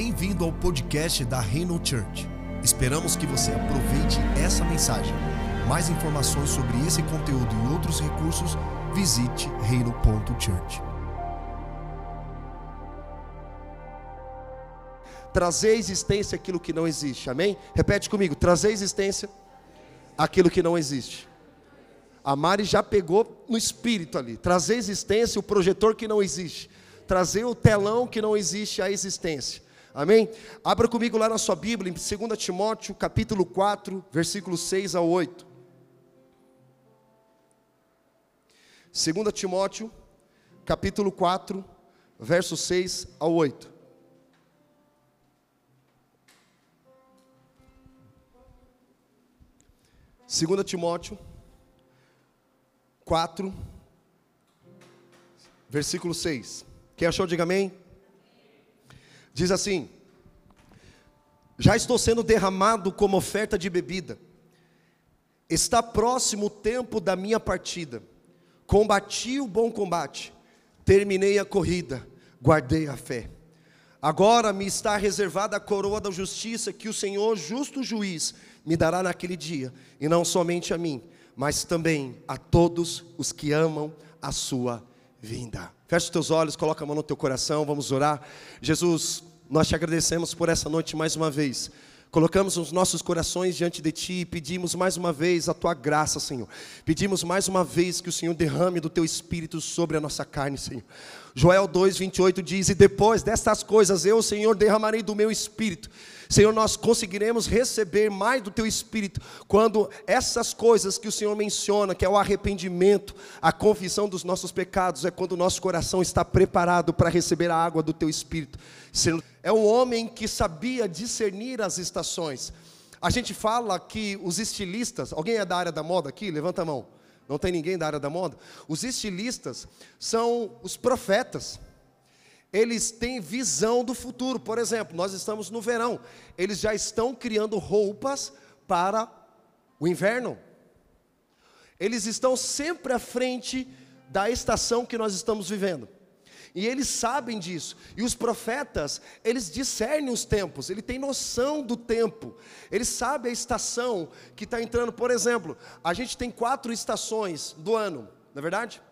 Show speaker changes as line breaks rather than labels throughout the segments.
Bem-vindo ao podcast da Reino Church. Esperamos que você aproveite essa mensagem. Mais informações sobre esse conteúdo e outros recursos, visite reino.church.
Trazer à existência aquilo que não existe, amém? Repete comigo: trazer à existência aquilo que não existe. A Mari já pegou no espírito ali. Trazer à existência o projetor que não existe. Trazer o telão que não existe à existência. Amém? Abra comigo lá na sua Bíblia, em 2 Timóteo, capítulo 4, versículos 6 a 8. 2 Timóteo, capítulo 4, versos 6 a 8. Segunda Timóteo 4 versículo 6. Quem achou diga amém? Diz assim: Já estou sendo derramado como oferta de bebida. Está próximo o tempo da minha partida. Combati o bom combate, terminei a corrida, guardei a fé. Agora me está reservada a coroa da justiça que o Senhor, justo juiz, me dará naquele dia, e não somente a mim, mas também a todos os que amam a sua vinda. Feche os teus olhos, coloca a mão no teu coração, vamos orar. Jesus, nós te agradecemos por essa noite mais uma vez. Colocamos os nossos corações diante de Ti e pedimos mais uma vez a Tua graça, Senhor. Pedimos mais uma vez que o Senhor derrame do Teu Espírito sobre a nossa carne, Senhor. Joel 2,28 diz: E depois destas coisas eu, Senhor, derramarei do meu Espírito. Senhor, nós conseguiremos receber mais do Teu Espírito quando essas coisas que o Senhor menciona, que é o arrependimento, a confissão dos nossos pecados, é quando o nosso coração está preparado para receber a água do Teu Espírito. Senhor, é um homem que sabia discernir as estações. A gente fala que os estilistas, alguém é da área da moda aqui? Levanta a mão. Não tem ninguém da área da moda? Os estilistas são os profetas eles têm visão do futuro. Por exemplo, nós estamos no verão, eles já estão criando roupas para o inverno. Eles estão sempre à frente da estação que nós estamos vivendo. E eles sabem disso. E os profetas, eles discernem os tempos, ele tem noção do tempo. Ele sabe a estação que está entrando. Por exemplo, a gente tem quatro estações do ano, não é verdade?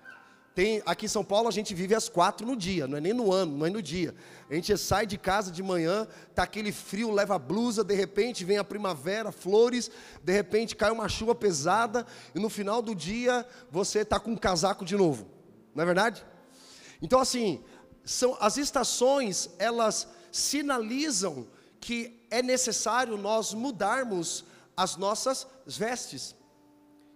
Tem, aqui em São Paulo a gente vive às quatro no dia, não é nem no ano, não é no dia. A gente sai de casa de manhã, tá aquele frio, leva blusa, de repente vem a primavera, flores, de repente cai uma chuva pesada e no final do dia você tá com um casaco de novo. Não é verdade? Então assim, são as estações, elas sinalizam que é necessário nós mudarmos as nossas vestes.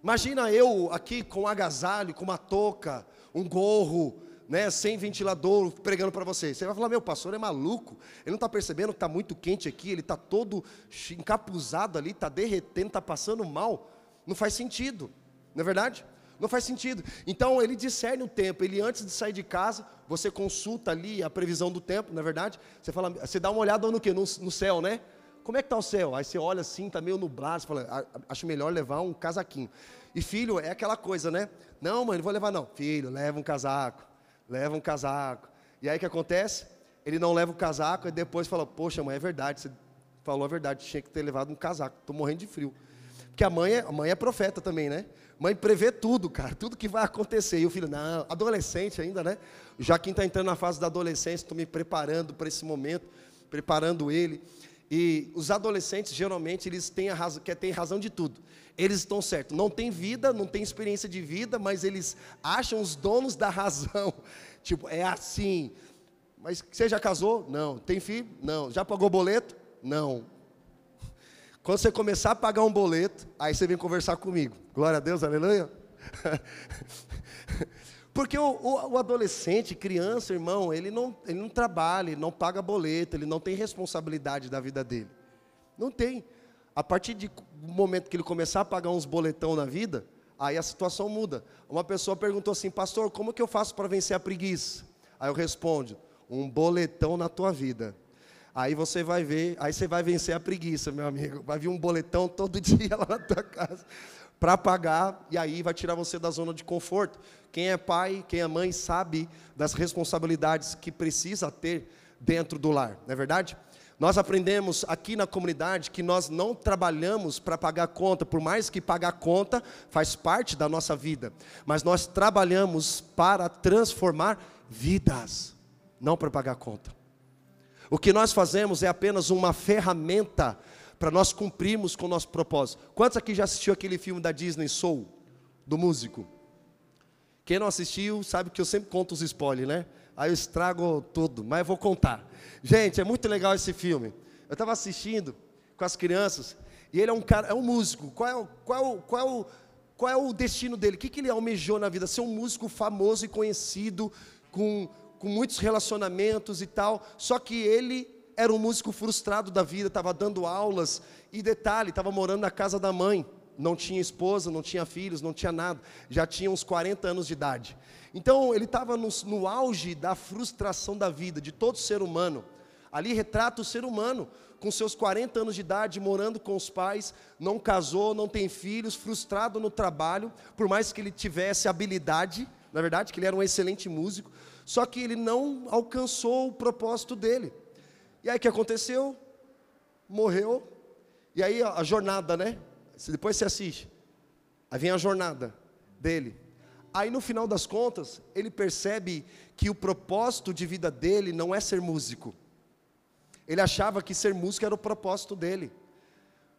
Imagina eu aqui com um agasalho, com uma touca, um gorro, né, sem ventilador, pregando para você. Você vai falar, meu pastor é maluco, ele não está percebendo que está muito quente aqui, ele está todo encapuzado ali, está derretendo, está passando mal. Não faz sentido, não é verdade? Não faz sentido. Então ele discerne o tempo. Ele antes de sair de casa, você consulta ali a previsão do tempo, na é verdade. Você fala, você dá uma olhada no que? No, no, céu, né? Como é que está o céu? Aí você olha assim, está meio nublado. Você fala, acho melhor levar um casaquinho. E filho é aquela coisa, né? Não, mãe, não vou levar não. Filho, leva um casaco, leva um casaco. E aí o que acontece? Ele não leva o casaco e depois fala, poxa, mãe, é verdade, você falou a verdade, tinha que ter levado um casaco, estou morrendo de frio. Porque a mãe, é, a mãe é profeta também, né? Mãe prevê tudo, cara, tudo que vai acontecer. E o filho, não, adolescente ainda, né? Já quem está entrando na fase da adolescência, estou me preparando para esse momento, preparando ele. E os adolescentes, geralmente, eles têm a razão, ter razão de tudo. Eles estão certos. Não tem vida, não tem experiência de vida, mas eles acham os donos da razão. Tipo, é assim. Mas você já casou? Não. Tem filho? Não. Já pagou boleto? Não. Quando você começar a pagar um boleto, aí você vem conversar comigo. Glória a Deus, aleluia. Porque o, o, o, adolescente, criança, irmão, ele não, ele não trabalha, ele não paga boleto, ele não tem responsabilidade da vida dele. Não tem. A partir do momento que ele começar a pagar uns boletão na vida, aí a situação muda. Uma pessoa perguntou assim, pastor, como que eu faço para vencer a preguiça? Aí eu respondo, um boletão na tua vida. Aí você vai ver, aí você vai vencer a preguiça, meu amigo. Vai vir um boletão todo dia lá na tua casa para pagar, e aí vai tirar você da zona de conforto. Quem é pai, quem é mãe, sabe das responsabilidades que precisa ter dentro do lar, não é verdade? Nós aprendemos aqui na comunidade que nós não trabalhamos para pagar conta, por mais que pagar conta faz parte da nossa vida, mas nós trabalhamos para transformar vidas, não para pagar conta. O que nós fazemos é apenas uma ferramenta para nós cumprirmos com o nosso propósito. Quantos aqui já assistiu aquele filme da Disney Soul, do músico? Quem não assistiu sabe que eu sempre conto os spoilers, né? Aí eu estrago tudo, mas eu vou contar. Gente, é muito legal esse filme. Eu estava assistindo com as crianças e ele é um cara, é um músico. Qual é o, qual é qual é qual é o destino dele? O que, que ele almejou na vida? Ser um músico famoso e conhecido, com, com muitos relacionamentos e tal. Só que ele era um músico frustrado da vida, estava dando aulas e detalhe, estava morando na casa da mãe. Não tinha esposa, não tinha filhos, não tinha nada. Já tinha uns 40 anos de idade. Então ele estava no, no auge da frustração da vida, de todo ser humano. Ali retrata o ser humano, com seus 40 anos de idade, morando com os pais, não casou, não tem filhos, frustrado no trabalho, por mais que ele tivesse habilidade, na verdade, que ele era um excelente músico, só que ele não alcançou o propósito dele. E aí o que aconteceu? Morreu. E aí a, jornada, né? Depois você assiste. Aí vem a jornada dele. Aí no final das contas, ele percebe que o propósito de vida dele não é ser músico. Ele achava que ser músico era o propósito dele.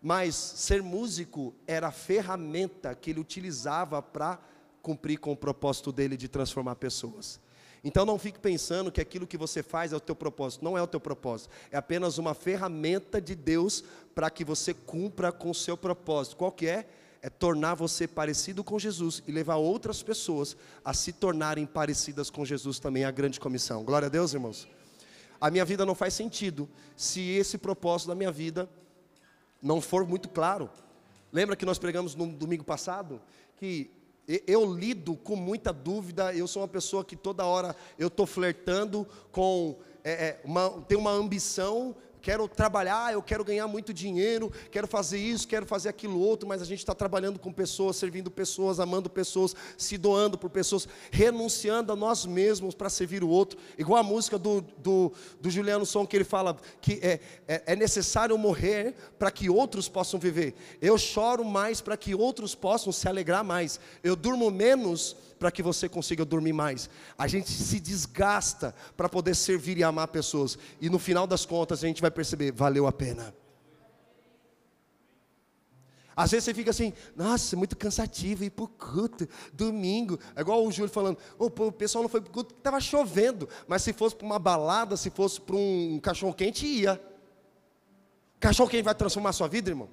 Mas ser músico era a ferramenta que ele utilizava para cumprir com o propósito dele de transformar pessoas. Então não fique pensando que aquilo que você faz é o teu propósito, não é o teu propósito. É apenas uma ferramenta de Deus para que você cumpra com o seu propósito. Qual que é? é tornar você parecido com Jesus e levar outras pessoas a se tornarem parecidas com Jesus também, a grande comissão. Glória a Deus, irmãos. A minha vida não faz sentido se esse propósito da minha vida não for muito claro. Lembra que nós pregamos no domingo passado que eu lido com muita dúvida, eu sou uma pessoa que toda hora eu estou flertando com, é, é, uma, tem uma ambição quero trabalhar, eu quero ganhar muito dinheiro, quero fazer isso, quero fazer aquilo outro, mas a gente está trabalhando com pessoas, servindo pessoas, amando pessoas, se doando por pessoas, renunciando a nós mesmos para servir o outro. Igual a música do, do, do Juliano Som, que ele fala que é, é, é necessário morrer para que outros possam viver. Eu choro mais para que outros possam se alegrar mais. Eu durmo menos para que você consiga dormir mais. A gente se desgasta para poder servir e amar pessoas. E no final das contas a gente vai perceber, valeu a pena. Às vezes você fica assim, nossa, muito cansativo ir para o culto, domingo. É igual o Júlio falando, o pessoal não foi para o culto estava chovendo. Mas se fosse para uma balada, se fosse para um cachorro quente, ia. Cachorro quente vai transformar a sua vida, irmão?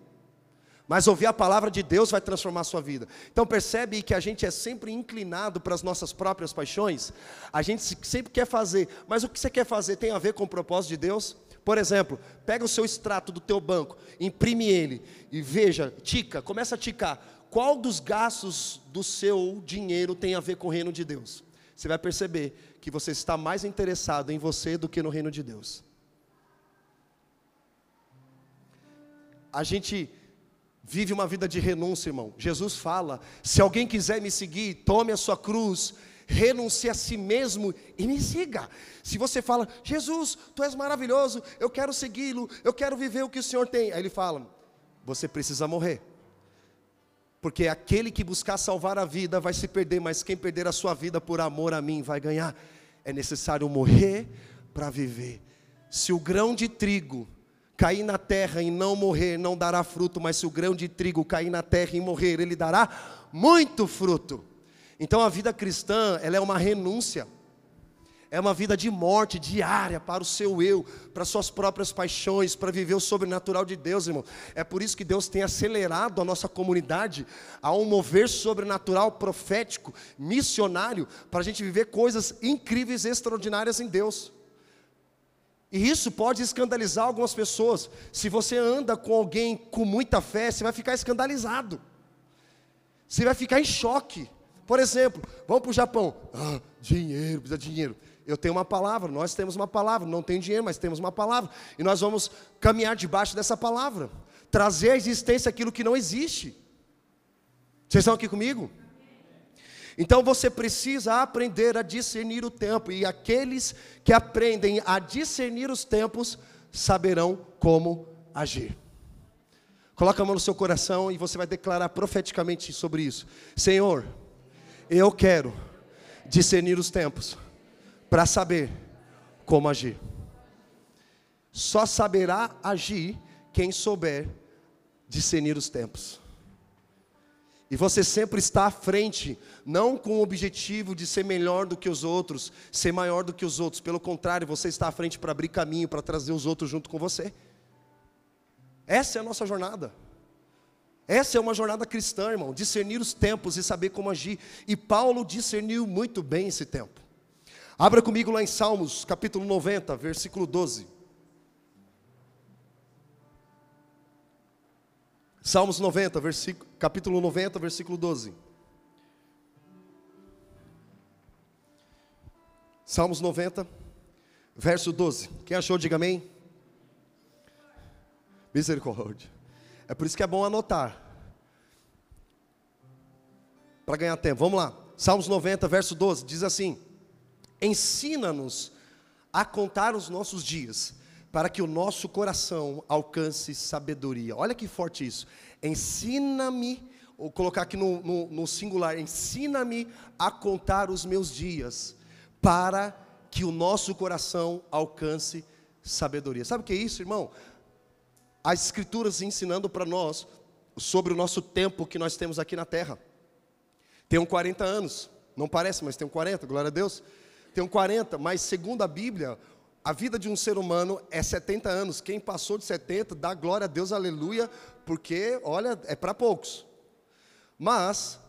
Mas ouvir a palavra de Deus vai transformar a sua vida. Então percebe que a gente é sempre inclinado para as nossas próprias paixões. A gente sempre quer fazer, mas o que você quer fazer tem a ver com o propósito de Deus? Por exemplo, pega o seu extrato do teu banco, imprime ele e veja, tica, começa a ticar. Qual dos gastos do seu dinheiro tem a ver com o reino de Deus? Você vai perceber que você está mais interessado em você do que no reino de Deus. A gente vive uma vida de renúncia, irmão. Jesus fala: se alguém quiser me seguir, tome a sua cruz, renuncie a si mesmo e me siga. Se você fala, Jesus, tu és maravilhoso, eu quero segui-lo, eu quero viver o que o Senhor tem. Aí ele fala: você precisa morrer. Porque aquele que buscar salvar a vida vai se perder, mas quem perder a sua vida por amor a mim vai ganhar. É necessário morrer para viver. Se o grão de trigo cair na terra e não morrer, não dará fruto, mas se o grão de trigo cair na terra e morrer, ele dará muito fruto. Então a vida cristã, ela é uma renúncia. É uma vida de morte diária para o seu eu, para suas próprias paixões, para viver o sobrenatural de Deus, irmão. É por isso que Deus tem acelerado a nossa comunidade a um mover sobrenatural, profético, missionário, para a gente viver coisas incríveis, extraordinárias em Deus. E isso pode escandalizar algumas pessoas. Se você anda com alguém com muita fé, você vai ficar escandalizado. Você vai ficar em choque. Por exemplo, vamos para o Japão. Ah, dinheiro, precisa de dinheiro. Eu tenho uma palavra, nós temos uma palavra. Não tem dinheiro, mas temos uma palavra. E nós vamos caminhar debaixo dessa palavra. Trazer à existência aquilo que não existe. Vocês estão aqui comigo? Então você precisa aprender a discernir o tempo, e aqueles que aprendem a discernir os tempos saberão como agir. Coloca a mão no seu coração e você vai declarar profeticamente sobre isso. Senhor, eu quero discernir os tempos para saber como agir. Só saberá agir quem souber discernir os tempos. E você sempre está à frente, não com o objetivo de ser melhor do que os outros, ser maior do que os outros. Pelo contrário, você está à frente para abrir caminho, para trazer os outros junto com você. Essa é a nossa jornada. Essa é uma jornada cristã, irmão, discernir os tempos e saber como agir. E Paulo discerniu muito bem esse tempo. Abra comigo lá em Salmos, capítulo 90, versículo 12. Salmos 90, versículo, capítulo 90, versículo 12. Salmos 90, verso 12. Quem achou, diga amém. Misericórdia. É por isso que é bom anotar. Para ganhar tempo. Vamos lá. Salmos 90, verso 12. Diz assim: Ensina-nos a contar os nossos dias para que o nosso coração alcance sabedoria. Olha que forte isso. Ensina-me, ou colocar aqui no, no, no singular, ensina-me a contar os meus dias, para que o nosso coração alcance sabedoria. Sabe o que é isso, irmão? As Escrituras ensinando para nós sobre o nosso tempo que nós temos aqui na terra. Tenho 40 anos, não parece, mas tenho 40, glória a Deus. Tenho 40, mas segundo a Bíblia, a vida de um ser humano é 70 anos. Quem passou de 70, dá glória a Deus, aleluia, porque, olha, é para poucos. Mas,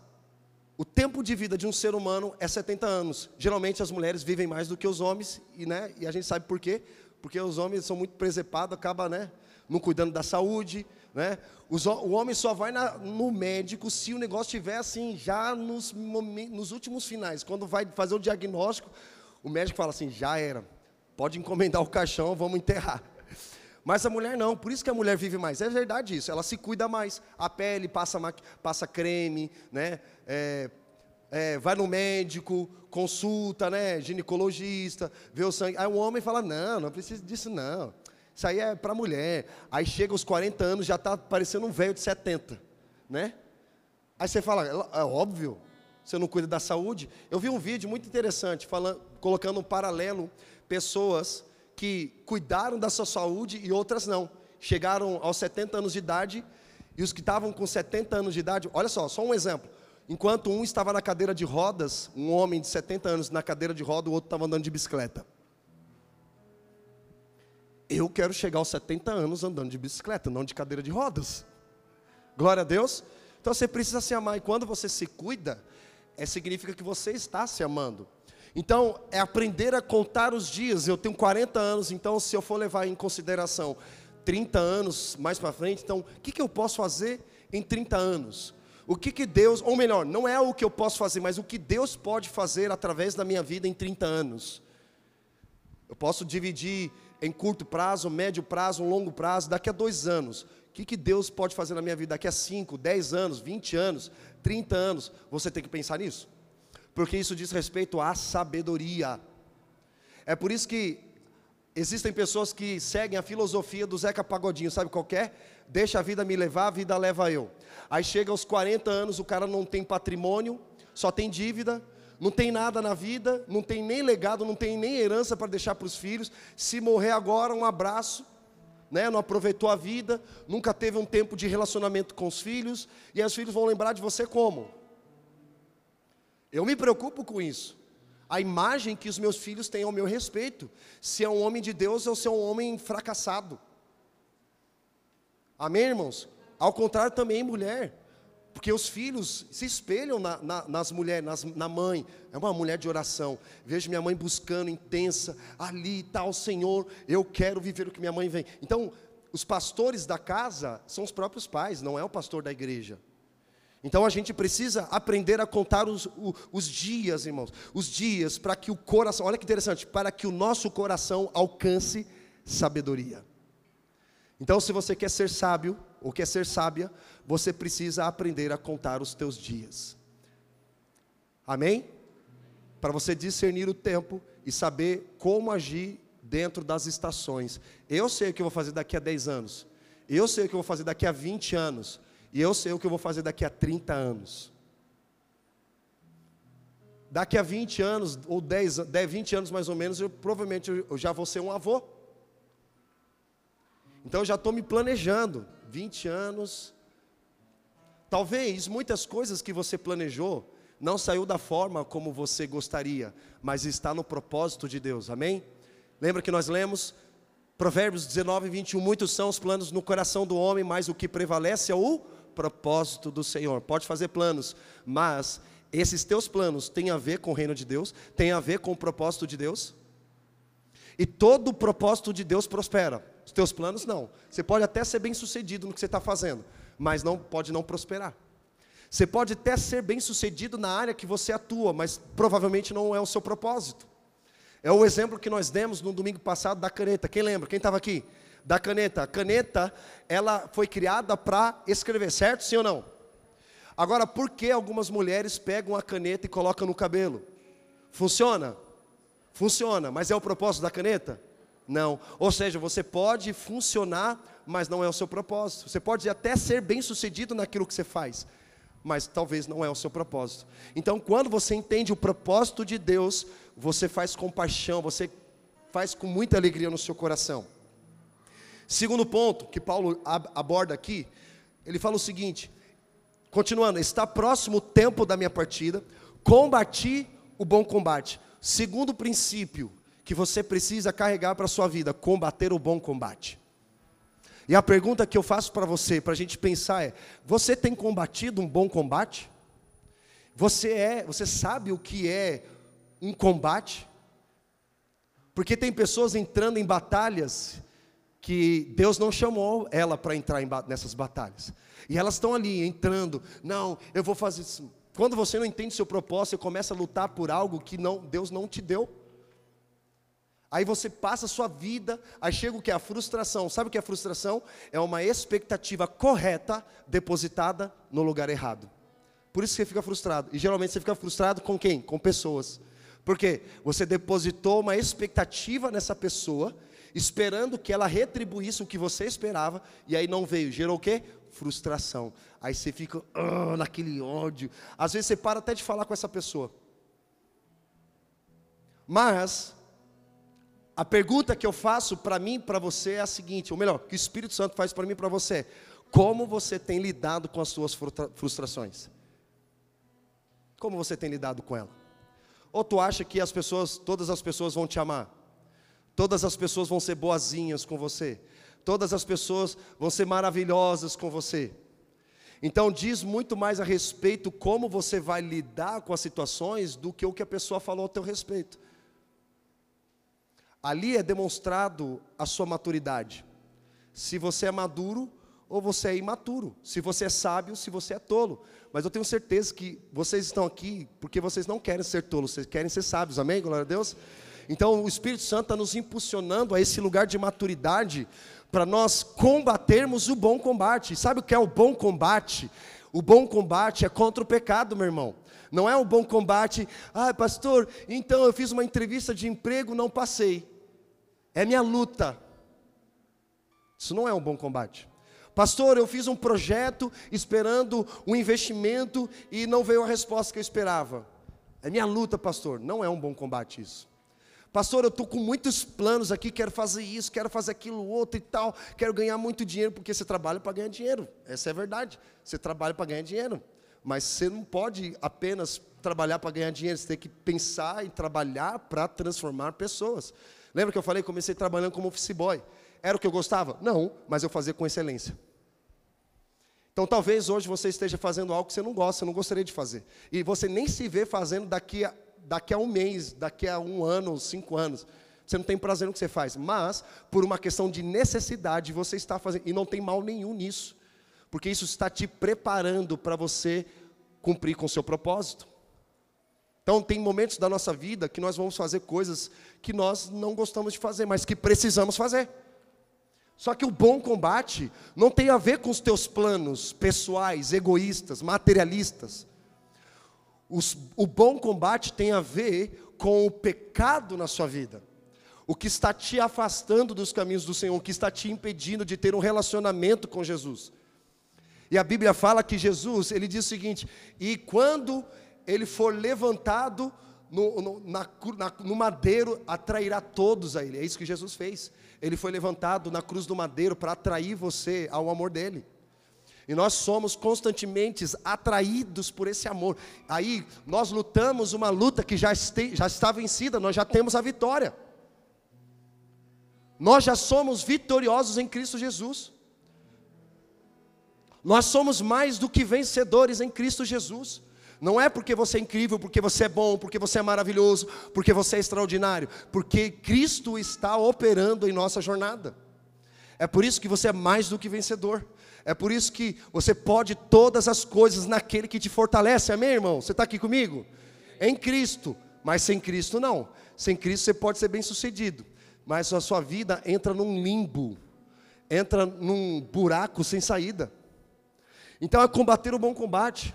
o tempo de vida de um ser humano é 70 anos. Geralmente as mulheres vivem mais do que os homens, e, né, e a gente sabe por quê? Porque os homens são muito presepados, acaba, né, não cuidando da saúde, né? Os, o homem só vai na, no médico se o negócio estiver assim, já nos, nos últimos finais. Quando vai fazer o diagnóstico, o médico fala assim: já era Pode encomendar o caixão, vamos enterrar. Mas a mulher não, por isso que a mulher vive mais. É verdade isso, ela se cuida mais. A pele passa, passa creme, né? É, é, vai no médico, consulta, né? Ginecologista, vê o sangue. Aí o homem fala: não, não precisa disso não. Isso aí é para mulher. Aí chega aos 40 anos, já está parecendo um velho de 70, né? Aí você fala: é óbvio, você não cuida da saúde. Eu vi um vídeo muito interessante, falando, colocando um paralelo pessoas que cuidaram da sua saúde e outras não. Chegaram aos 70 anos de idade e os que estavam com 70 anos de idade, olha só, só um exemplo. Enquanto um estava na cadeira de rodas, um homem de 70 anos na cadeira de roda, o outro estava andando de bicicleta. Eu quero chegar aos 70 anos andando de bicicleta, não de cadeira de rodas. Glória a Deus. Então você precisa se amar. E quando você se cuida, é, significa que você está se amando. Então, é aprender a contar os dias. Eu tenho 40 anos, então, se eu for levar em consideração 30 anos mais para frente, então, o que, que eu posso fazer em 30 anos? O que, que Deus, ou melhor, não é o que eu posso fazer, mas o que Deus pode fazer através da minha vida em 30 anos. Eu posso dividir em curto prazo, médio prazo, longo prazo, daqui a dois anos. O que, que Deus pode fazer na minha vida daqui a 5, 10 anos, 20 anos, 30 anos? Você tem que pensar nisso porque isso diz respeito à sabedoria. É por isso que existem pessoas que seguem a filosofia do Zeca Pagodinho, sabe qual é? Deixa a vida me levar, a vida leva eu. Aí chega aos 40 anos, o cara não tem patrimônio, só tem dívida, não tem nada na vida, não tem nem legado, não tem nem herança para deixar para os filhos. Se morrer agora, um abraço. Né, não aproveitou a vida, nunca teve um tempo de relacionamento com os filhos, e aí os filhos vão lembrar de você como? Eu me preocupo com isso. A imagem que os meus filhos têm ao meu respeito, se é um homem de Deus ou se é um homem fracassado. Amém, irmãos? Ao contrário, também mulher. Porque os filhos se espelham na, na, nas mulheres, nas, na mãe. É uma mulher de oração. Vejo minha mãe buscando intensa, ali está o Senhor, eu quero viver o que minha mãe vem. Então, os pastores da casa são os próprios pais, não é o pastor da igreja. Então a gente precisa aprender a contar os, os dias, irmãos, os dias para que o coração, olha que interessante, para que o nosso coração alcance sabedoria. Então, se você quer ser sábio ou quer ser sábia, você precisa aprender a contar os teus dias. Amém? Para você discernir o tempo e saber como agir dentro das estações. Eu sei o que eu vou fazer daqui a 10 anos. Eu sei o que eu vou fazer daqui a 20 anos. E eu sei o que eu vou fazer daqui a 30 anos. Daqui a 20 anos, ou 10, 10 20 anos mais ou menos, eu provavelmente eu já vou ser um avô. Então eu já estou me planejando. 20 anos. Talvez muitas coisas que você planejou não saiu da forma como você gostaria, mas está no propósito de Deus. Amém? Lembra que nós lemos Provérbios 19, 21, muitos são os planos no coração do homem, mas o que prevalece é o propósito do Senhor. Pode fazer planos, mas esses teus planos têm a ver com o reino de Deus, têm a ver com o propósito de Deus? E todo o propósito de Deus prospera. Os teus planos não. Você pode até ser bem sucedido no que você está fazendo, mas não pode não prosperar. Você pode até ser bem sucedido na área que você atua, mas provavelmente não é o seu propósito. É o exemplo que nós demos no domingo passado da caneta. Quem lembra? Quem estava aqui? Da caneta. A caneta, ela foi criada para escrever, certo? Sim ou não? Agora, por que algumas mulheres pegam a caneta e colocam no cabelo? Funciona? Funciona, mas é o propósito da caneta? Não. Ou seja, você pode funcionar, mas não é o seu propósito. Você pode até ser bem sucedido naquilo que você faz, mas talvez não é o seu propósito. Então, quando você entende o propósito de Deus, você faz com paixão, você faz com muita alegria no seu coração. Segundo ponto que Paulo aborda aqui, ele fala o seguinte: continuando, está próximo o tempo da minha partida, combati o bom combate. Segundo princípio que você precisa carregar para a sua vida, combater o bom combate. E a pergunta que eu faço para você, para a gente pensar é: você tem combatido um bom combate? Você é, você sabe o que é um combate, porque tem pessoas entrando em batalhas que Deus não chamou ela para entrar nessas batalhas. E elas estão ali entrando, não, eu vou fazer isso. Quando você não entende seu propósito, você começa a lutar por algo que não, Deus não te deu. Aí você passa a sua vida, aí chega o que? A frustração. Sabe o que é frustração? É uma expectativa correta depositada no lugar errado. Por isso que você fica frustrado. E geralmente você fica frustrado com quem? Com pessoas. Porque você depositou uma expectativa nessa pessoa, esperando que ela retribuísse o que você esperava, e aí não veio. Gerou o quê? Frustração. Aí você fica oh, naquele ódio. Às vezes você para até de falar com essa pessoa. Mas a pergunta que eu faço para mim e para você é a seguinte, ou melhor, que o Espírito Santo faz para mim e para você: como você tem lidado com as suas frustrações? Como você tem lidado com ela? Ou tu acha que as pessoas, todas as pessoas vão te amar? Todas as pessoas vão ser boazinhas com você? Todas as pessoas vão ser maravilhosas com você? Então diz muito mais a respeito como você vai lidar com as situações do que o que a pessoa falou a teu respeito. Ali é demonstrado a sua maturidade. Se você é maduro ou você é imaturo. Se você é sábio, se você é tolo. Mas eu tenho certeza que vocês estão aqui porque vocês não querem ser tolos, vocês querem ser sábios, amém? Glória a Deus. Então o Espírito Santo está nos impulsionando a esse lugar de maturidade para nós combatermos o bom combate. Sabe o que é o bom combate? O bom combate é contra o pecado, meu irmão. Não é o bom combate, ah, pastor, então eu fiz uma entrevista de emprego, não passei. É minha luta. Isso não é um bom combate. Pastor, eu fiz um projeto esperando um investimento e não veio a resposta que eu esperava. É minha luta, pastor. Não é um bom combate isso. Pastor, eu estou com muitos planos aqui, quero fazer isso, quero fazer aquilo outro e tal, quero ganhar muito dinheiro, porque você trabalha para ganhar dinheiro. Essa é a verdade. Você trabalha para ganhar dinheiro. Mas você não pode apenas trabalhar para ganhar dinheiro, você tem que pensar e trabalhar para transformar pessoas. Lembra que eu falei, comecei trabalhando como office boy. Era o que eu gostava? Não, mas eu fazia com excelência. Então talvez hoje você esteja fazendo algo que você não gosta, você não gostaria de fazer. E você nem se vê fazendo daqui a, daqui a um mês, daqui a um ano, cinco anos. Você não tem prazer no que você faz. Mas, por uma questão de necessidade, você está fazendo. E não tem mal nenhum nisso. Porque isso está te preparando para você cumprir com o seu propósito. Então, tem momentos da nossa vida que nós vamos fazer coisas que nós não gostamos de fazer, mas que precisamos fazer. Só que o bom combate não tem a ver com os teus planos pessoais, egoístas, materialistas. Os, o bom combate tem a ver com o pecado na sua vida. o que está te afastando dos caminhos do Senhor, o que está te impedindo de ter um relacionamento com Jesus. E a Bíblia fala que Jesus, ele diz o seguinte: e quando ele for levantado no, no, na, na, no madeiro, atrairá todos a ele. É isso que Jesus fez. Ele foi levantado na cruz do madeiro para atrair você ao amor dele. E nós somos constantemente atraídos por esse amor. Aí nós lutamos uma luta que já, este, já está vencida, nós já temos a vitória. Nós já somos vitoriosos em Cristo Jesus. Nós somos mais do que vencedores em Cristo Jesus. Não é porque você é incrível, porque você é bom, porque você é maravilhoso, porque você é extraordinário, porque Cristo está operando em nossa jornada. É por isso que você é mais do que vencedor. É por isso que você pode todas as coisas naquele que te fortalece. Amém, irmão? Você está aqui comigo? Em Cristo. Mas sem Cristo não. Sem Cristo você pode ser bem sucedido. Mas a sua vida entra num limbo. Entra num buraco sem saída. Então é combater o bom combate.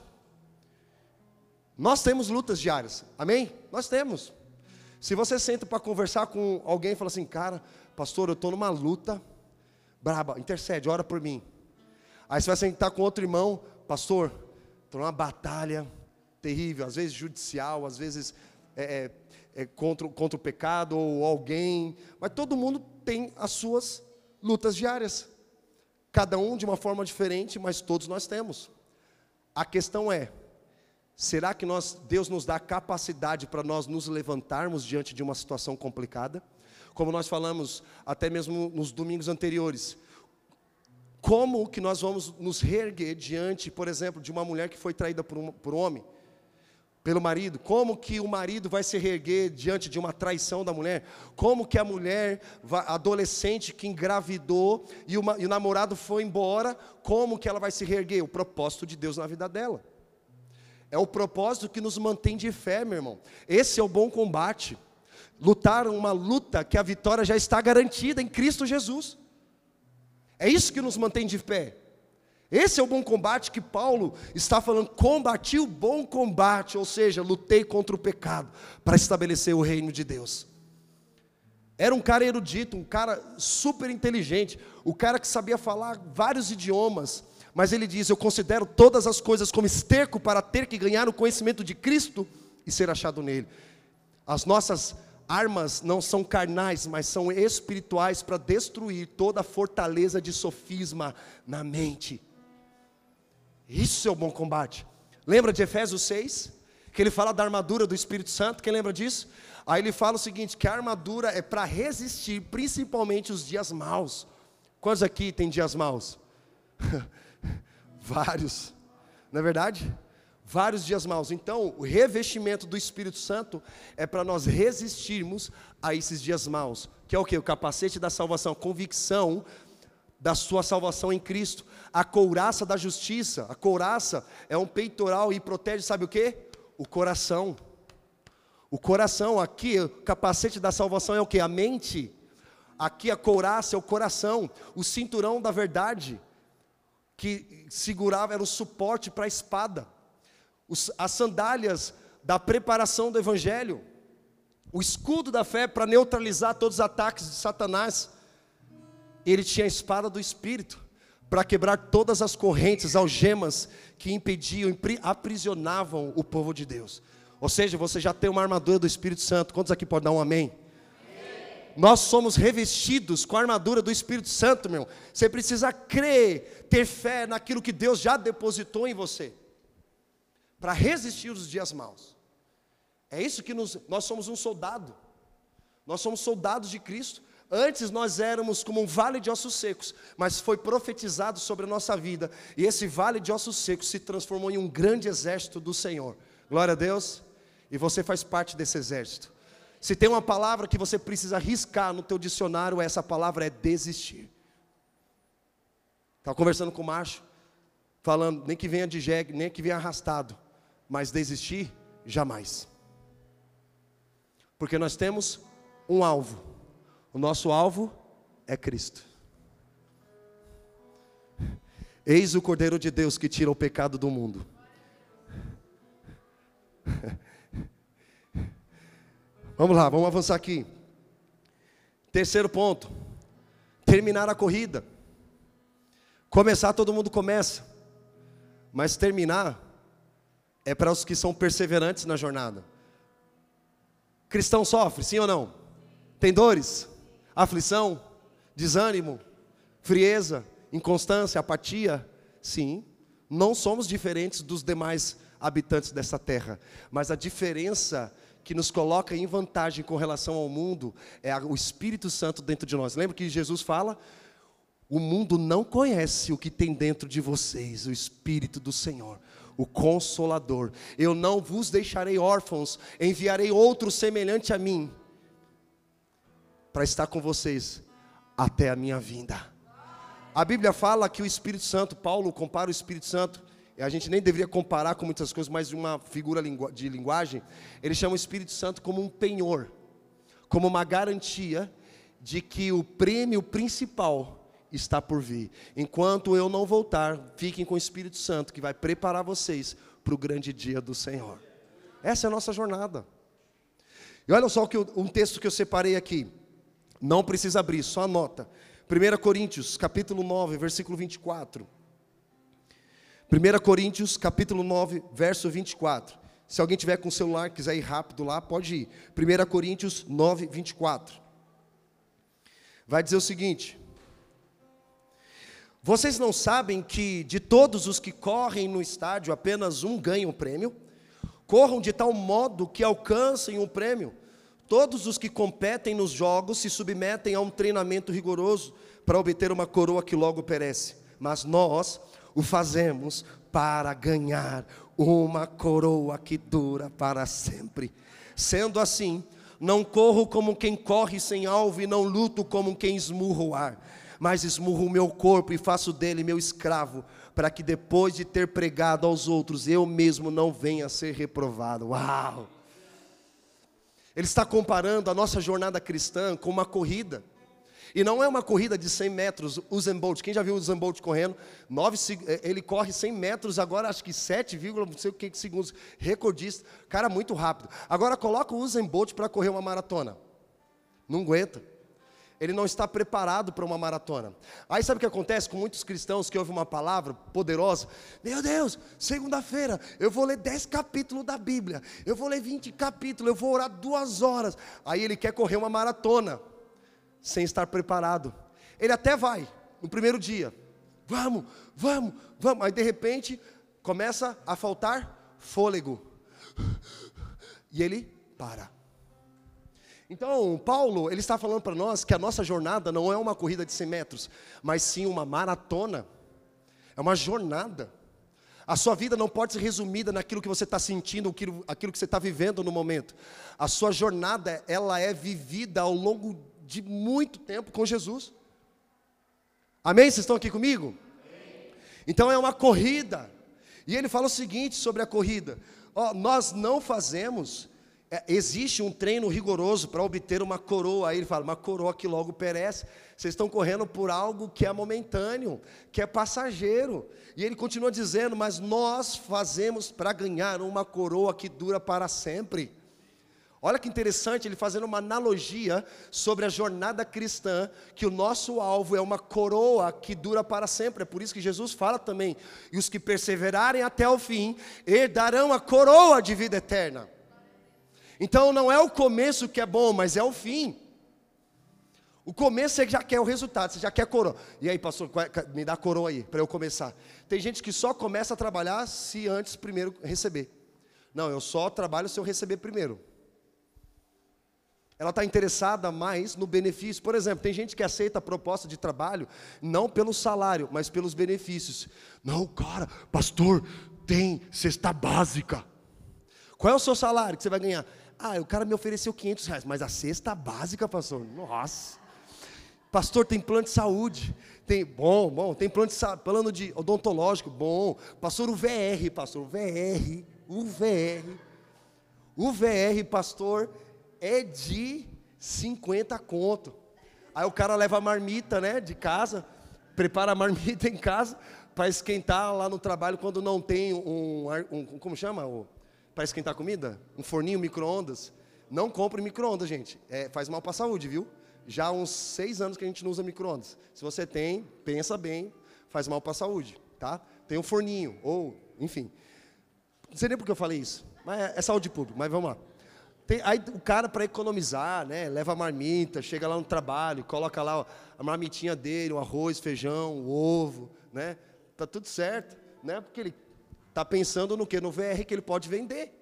Nós temos lutas diárias, amém? Nós temos. Se você senta para conversar com alguém e fala assim, cara, pastor, eu estou numa luta braba, intercede, ora por mim. Aí você vai sentar com outro irmão, pastor, estou numa batalha terrível, às vezes judicial, às vezes é, é, é contra, contra o pecado ou alguém, mas todo mundo tem as suas lutas diárias. Cada um de uma forma diferente, mas todos nós temos. A questão é, Será que nós, Deus nos dá capacidade para nós nos levantarmos diante de uma situação complicada? Como nós falamos até mesmo nos domingos anteriores. Como que nós vamos nos reerguer diante, por exemplo, de uma mulher que foi traída por um, por um homem? Pelo marido, como que o marido vai se reerguer diante de uma traição da mulher? Como que a mulher, adolescente que engravidou e, uma, e o namorado foi embora, como que ela vai se reerguer? O propósito de Deus na vida dela. É o propósito que nos mantém de fé, meu irmão. Esse é o bom combate. Lutar uma luta que a vitória já está garantida em Cristo Jesus. É isso que nos mantém de pé. Esse é o bom combate que Paulo está falando. Combati o bom combate, ou seja, lutei contra o pecado para estabelecer o reino de Deus. Era um cara erudito, um cara super inteligente, o cara que sabia falar vários idiomas, mas ele diz: Eu considero todas as coisas como esterco para ter que ganhar o conhecimento de Cristo e ser achado nele. As nossas armas não são carnais, mas são espirituais para destruir toda a fortaleza de sofisma na mente. Isso é o bom combate. Lembra de Efésios 6? Que ele fala da armadura do Espírito Santo, quem lembra disso? Aí ele fala o seguinte: que a armadura é para resistir principalmente os dias maus. Quantos aqui tem dias maus? Vários. Não é verdade? Vários dias maus. Então, o revestimento do Espírito Santo é para nós resistirmos a esses dias maus. Que é o que? O capacete da salvação, a convicção da sua salvação em Cristo. A couraça da justiça. A couraça é um peitoral e protege, sabe o que? O coração. O coração, aqui, o capacete da salvação é o que? A mente. Aqui a couraça é o coração, o cinturão da verdade que segurava, era o suporte para a espada, Os, as sandálias da preparação do Evangelho, o escudo da fé para neutralizar todos os ataques de Satanás. Ele tinha a espada do Espírito para quebrar todas as correntes, algemas que impediam, aprisionavam o povo de Deus. Ou seja, você já tem uma armadura do Espírito Santo. Quantos aqui podem dar um amém? Nós somos revestidos com a armadura do Espírito Santo, meu. Você precisa crer, ter fé naquilo que Deus já depositou em você, para resistir os dias maus. É isso que nos, nós somos um soldado. Nós somos soldados de Cristo. Antes nós éramos como um vale de ossos secos, mas foi profetizado sobre a nossa vida, e esse vale de ossos secos se transformou em um grande exército do Senhor. Glória a Deus. E você faz parte desse exército. Se tem uma palavra que você precisa riscar no teu dicionário, essa palavra é desistir. Estava conversando com o macho, falando, nem que venha de jegue, nem que venha arrastado, mas desistir, jamais. Porque nós temos um alvo. O nosso alvo é Cristo. Eis o Cordeiro de Deus que tira o pecado do mundo. Vamos lá, vamos avançar aqui. Terceiro ponto: terminar a corrida. Começar, todo mundo começa, mas terminar é para os que são perseverantes na jornada. Cristão sofre, sim ou não? Tem dores, aflição, desânimo, frieza, inconstância, apatia? Sim. Não somos diferentes dos demais habitantes dessa terra, mas a diferença que nos coloca em vantagem com relação ao mundo é o Espírito Santo dentro de nós. Lembra que Jesus fala: o mundo não conhece o que tem dentro de vocês, o Espírito do Senhor, o Consolador. Eu não vos deixarei órfãos, enviarei outro semelhante a mim, para estar com vocês até a minha vinda. A Bíblia fala que o Espírito Santo, Paulo compara o Espírito Santo, e a gente nem deveria comparar com muitas coisas, mas uma figura de linguagem, ele chama o Espírito Santo como um penhor, como uma garantia de que o prêmio principal está por vir. Enquanto eu não voltar, fiquem com o Espírito Santo, que vai preparar vocês para o grande dia do Senhor. Essa é a nossa jornada. E olha só que um texto que eu separei aqui. Não precisa abrir, só anota. 1 Coríntios, capítulo 9, versículo 24. 1 Coríntios, capítulo 9, verso 24. Se alguém tiver com o celular, quiser ir rápido lá, pode ir. 1 Coríntios 9, 24. Vai dizer o seguinte: vocês não sabem que de todos os que correm no estádio, apenas um ganha um prêmio? Corram de tal modo que alcancem um prêmio. Todos os que competem nos jogos se submetem a um treinamento rigoroso para obter uma coroa que logo perece. Mas nós o fazemos para ganhar uma coroa que dura para sempre. Sendo assim, não corro como quem corre sem alvo e não luto como quem esmurra o ar mas esmurro o meu corpo e faço dele meu escravo, para que depois de ter pregado aos outros, eu mesmo não venha a ser reprovado. Uau! Ele está comparando a nossa jornada cristã com uma corrida. E não é uma corrida de 100 metros, o Usain Bolt. Quem já viu o Usain Bolt correndo? 9, eh, ele corre 100 metros, agora acho que 7, não sei o que segundos. Recordista. Cara, muito rápido. Agora coloca o Usain Bolt para correr uma maratona. Não aguenta ele não está preparado para uma maratona. Aí sabe o que acontece com muitos cristãos que ouvem uma palavra poderosa? Meu Deus, segunda-feira eu vou ler 10 capítulos da Bíblia, eu vou ler 20 capítulos, eu vou orar duas horas. Aí ele quer correr uma maratona, sem estar preparado. Ele até vai, no primeiro dia, vamos, vamos, vamos. Aí de repente começa a faltar fôlego, e ele para. Então, Paulo, ele está falando para nós que a nossa jornada não é uma corrida de 100 metros, mas sim uma maratona. É uma jornada. A sua vida não pode ser resumida naquilo que você está sentindo, aquilo, aquilo que você está vivendo no momento. A sua jornada, ela é vivida ao longo de muito tempo com Jesus. Amém? Vocês estão aqui comigo? Então é uma corrida. E ele fala o seguinte sobre a corrida: ó, nós não fazemos é, existe um treino rigoroso para obter uma coroa. Aí ele fala, uma coroa que logo perece. Vocês estão correndo por algo que é momentâneo, que é passageiro. E ele continua dizendo, mas nós fazemos para ganhar uma coroa que dura para sempre. Olha que interessante, ele fazendo uma analogia sobre a jornada cristã, que o nosso alvo é uma coroa que dura para sempre. É por isso que Jesus fala também: e os que perseverarem até o fim herdarão a coroa de vida eterna. Então não é o começo que é bom, mas é o fim. O começo você já quer o resultado, você já quer coroa. E aí, pastor, me dá a coroa aí, para eu começar. Tem gente que só começa a trabalhar se antes primeiro receber. Não, eu só trabalho se eu receber primeiro. Ela está interessada mais no benefício. Por exemplo, tem gente que aceita a proposta de trabalho não pelo salário, mas pelos benefícios. Não, cara, pastor, tem cesta básica. Qual é o seu salário que você vai ganhar? Ah, o cara me ofereceu 500 reais, mas a cesta básica, pastor, nossa. Pastor, tem plano de saúde, tem, bom, bom, tem plano de, plano de odontológico, bom. Pastor, o VR, pastor, o VR, o VR, o VR, pastor, é de 50 conto. Aí o cara leva a marmita, né, de casa, prepara a marmita em casa, para esquentar lá no trabalho quando não tem um, um como chama? O, para esquentar comida? Um forninho micro-ondas? Não compre micro-ondas, gente. É, faz mal para a saúde, viu? já há uns seis anos que a gente não usa micro-ondas. Se você tem, pensa bem, faz mal para a saúde, tá? Tem um forninho, ou, enfim. Não sei nem por que eu falei isso, mas é, é saúde pública, mas vamos lá. Tem, aí o cara, para economizar, né, leva a marmita, chega lá no trabalho, coloca lá a marmitinha dele, o arroz, feijão, o ovo, né? Tá tudo certo, né? Porque ele tá pensando no que? No VR que ele pode vender.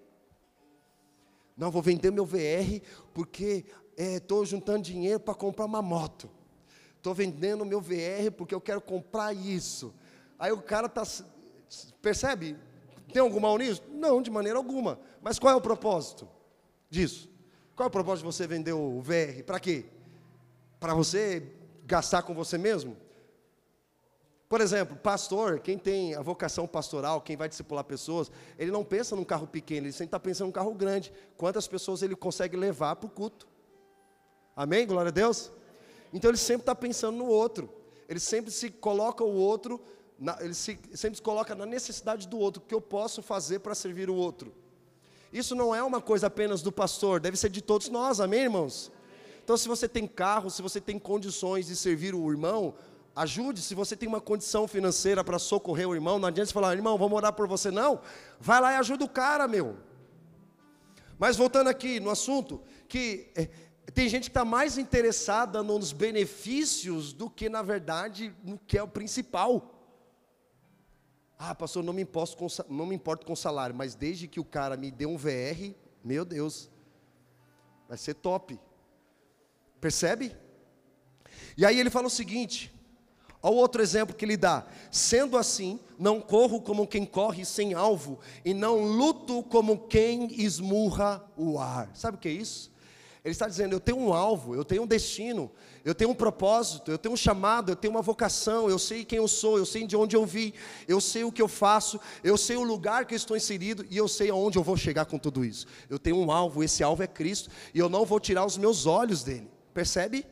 Não, vou vender meu VR porque estou é, juntando dinheiro para comprar uma moto. Estou vendendo meu VR porque eu quero comprar isso. Aí o cara está. Percebe? Tem algum mal nisso? Não, de maneira alguma. Mas qual é o propósito disso? Qual é o propósito de você vender o VR? Para quê? Para você gastar com você mesmo? Por exemplo, pastor, quem tem a vocação pastoral, quem vai discipular pessoas, ele não pensa num carro pequeno, ele sempre está pensando num carro grande. Quantas pessoas ele consegue levar para o culto? Amém? Glória a Deus? Então ele sempre está pensando no outro. Ele sempre se coloca o outro, na, ele se, sempre se coloca na necessidade do outro, o que eu posso fazer para servir o outro. Isso não é uma coisa apenas do pastor, deve ser de todos nós, amém, irmãos? Então, se você tem carro, se você tem condições de servir o irmão, Ajude, se você tem uma condição financeira para socorrer o irmão, não adianta você falar, irmão, vamos orar por você, não. Vai lá e ajuda o cara, meu. Mas voltando aqui no assunto, que é, tem gente que está mais interessada nos benefícios do que, na verdade, no que é o principal. Ah, pastor, não me, importo com, não me importo com salário, mas desde que o cara me dê um VR, meu Deus, vai ser top. Percebe? E aí ele fala o seguinte: Olha o outro exemplo que ele dá. Sendo assim, não corro como quem corre sem alvo, e não luto como quem esmurra o ar. Sabe o que é isso? Ele está dizendo: eu tenho um alvo, eu tenho um destino, eu tenho um propósito, eu tenho um chamado, eu tenho uma vocação, eu sei quem eu sou, eu sei de onde eu vim, eu sei o que eu faço, eu sei o lugar que eu estou inserido e eu sei aonde eu vou chegar com tudo isso. Eu tenho um alvo, esse alvo é Cristo, e eu não vou tirar os meus olhos dele. Percebe?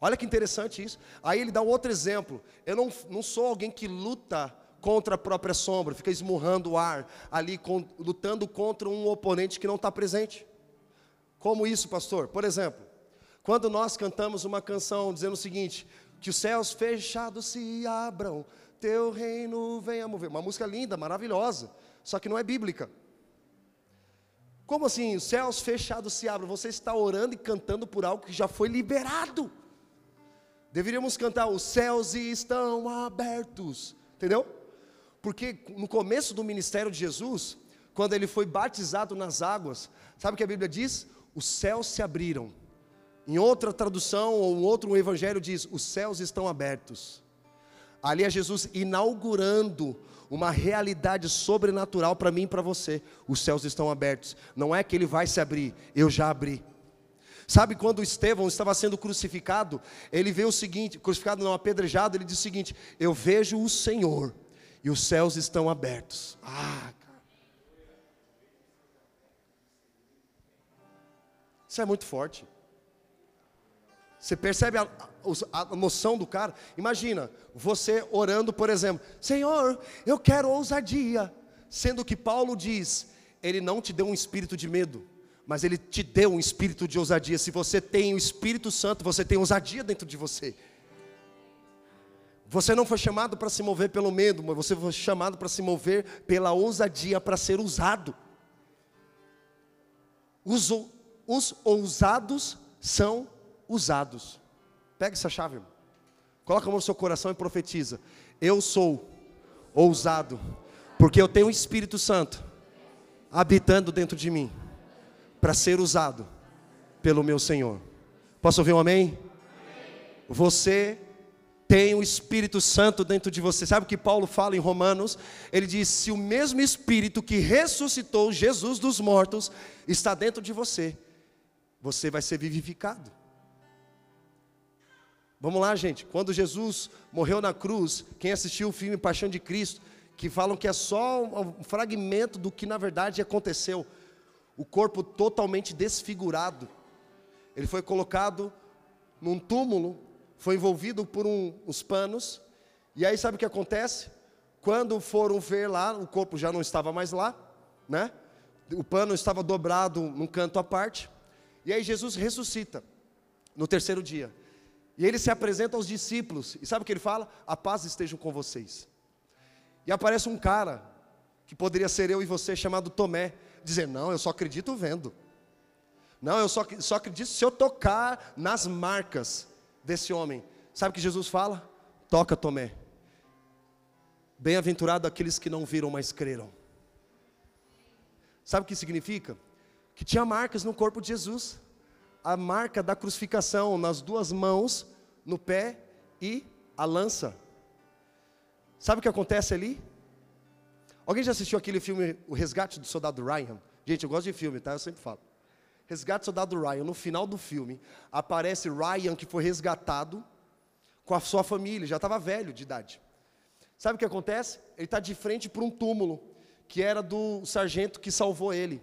Olha que interessante isso. Aí ele dá um outro exemplo. Eu não, não sou alguém que luta contra a própria sombra, fica esmurrando o ar, ali com, lutando contra um oponente que não está presente. Como isso, pastor? Por exemplo, quando nós cantamos uma canção dizendo o seguinte: que os céus fechados se abram, teu reino venha mover. Uma música linda, maravilhosa, só que não é bíblica. Como assim, os céus fechados se abram? Você está orando e cantando por algo que já foi liberado. Deveríamos cantar: Os céus estão abertos. Entendeu? Porque no começo do ministério de Jesus, quando ele foi batizado nas águas, sabe o que a Bíblia diz? Os céus se abriram. Em outra tradução ou outro evangelho diz: Os céus estão abertos. Ali é Jesus inaugurando uma realidade sobrenatural para mim e para você. Os céus estão abertos. Não é que ele vai se abrir, eu já abri. Sabe quando Estevão estava sendo crucificado, ele vê o seguinte, crucificado não apedrejado, ele diz o seguinte: "Eu vejo o Senhor e os céus estão abertos". Ah, cara. Isso é muito forte. Você percebe a, a, a noção do cara? Imagina, você orando, por exemplo, Senhor, eu quero ousadia. Sendo que Paulo diz, ele não te deu um espírito de medo, mas Ele te deu um espírito de ousadia. Se você tem o Espírito Santo, você tem ousadia dentro de você. Você não foi chamado para se mover pelo medo, mas você foi chamado para se mover pela ousadia, para ser usado. Os, os ousados são usados. Pega essa chave, irmão. Coloca a mão no seu coração e profetiza. Eu sou ousado, porque eu tenho o Espírito Santo habitando dentro de mim para ser usado pelo meu Senhor. Posso ouvir um amém? Você tem o Espírito Santo dentro de você. Sabe o que Paulo fala em Romanos? Ele diz: se o mesmo Espírito que ressuscitou Jesus dos mortos está dentro de você, você vai ser vivificado. Vamos lá, gente. Quando Jesus morreu na cruz, quem assistiu o filme Paixão de Cristo, que falam que é só um fragmento do que na verdade aconteceu o corpo totalmente desfigurado. Ele foi colocado num túmulo, foi envolvido por um, uns panos, e aí sabe o que acontece? Quando foram ver lá, o corpo já não estava mais lá, né? O pano estava dobrado num canto à parte, e aí Jesus ressuscita. no terceiro dia. E ele se apresenta aos discípulos, e sabe o que ele fala? A paz esteja com vocês. E aparece um cara, que poderia ser eu e você, chamado Tomé, dizer: Não, eu só acredito vendo. Não, eu só, só acredito se eu tocar nas marcas desse homem. Sabe o que Jesus fala? Toca, Tomé. Bem-aventurado aqueles que não viram, mas creram. Sabe o que significa? Que tinha marcas no corpo de Jesus. A marca da crucificação nas duas mãos, no pé e a lança. Sabe o que acontece ali? Alguém já assistiu aquele filme O Resgate do Soldado Ryan? Gente, eu gosto de filme, tá? Eu sempre falo. Resgate do Soldado Ryan, no final do filme, aparece Ryan que foi resgatado com a sua família, já estava velho de idade. Sabe o que acontece? Ele está de frente para um túmulo, que era do sargento que salvou ele.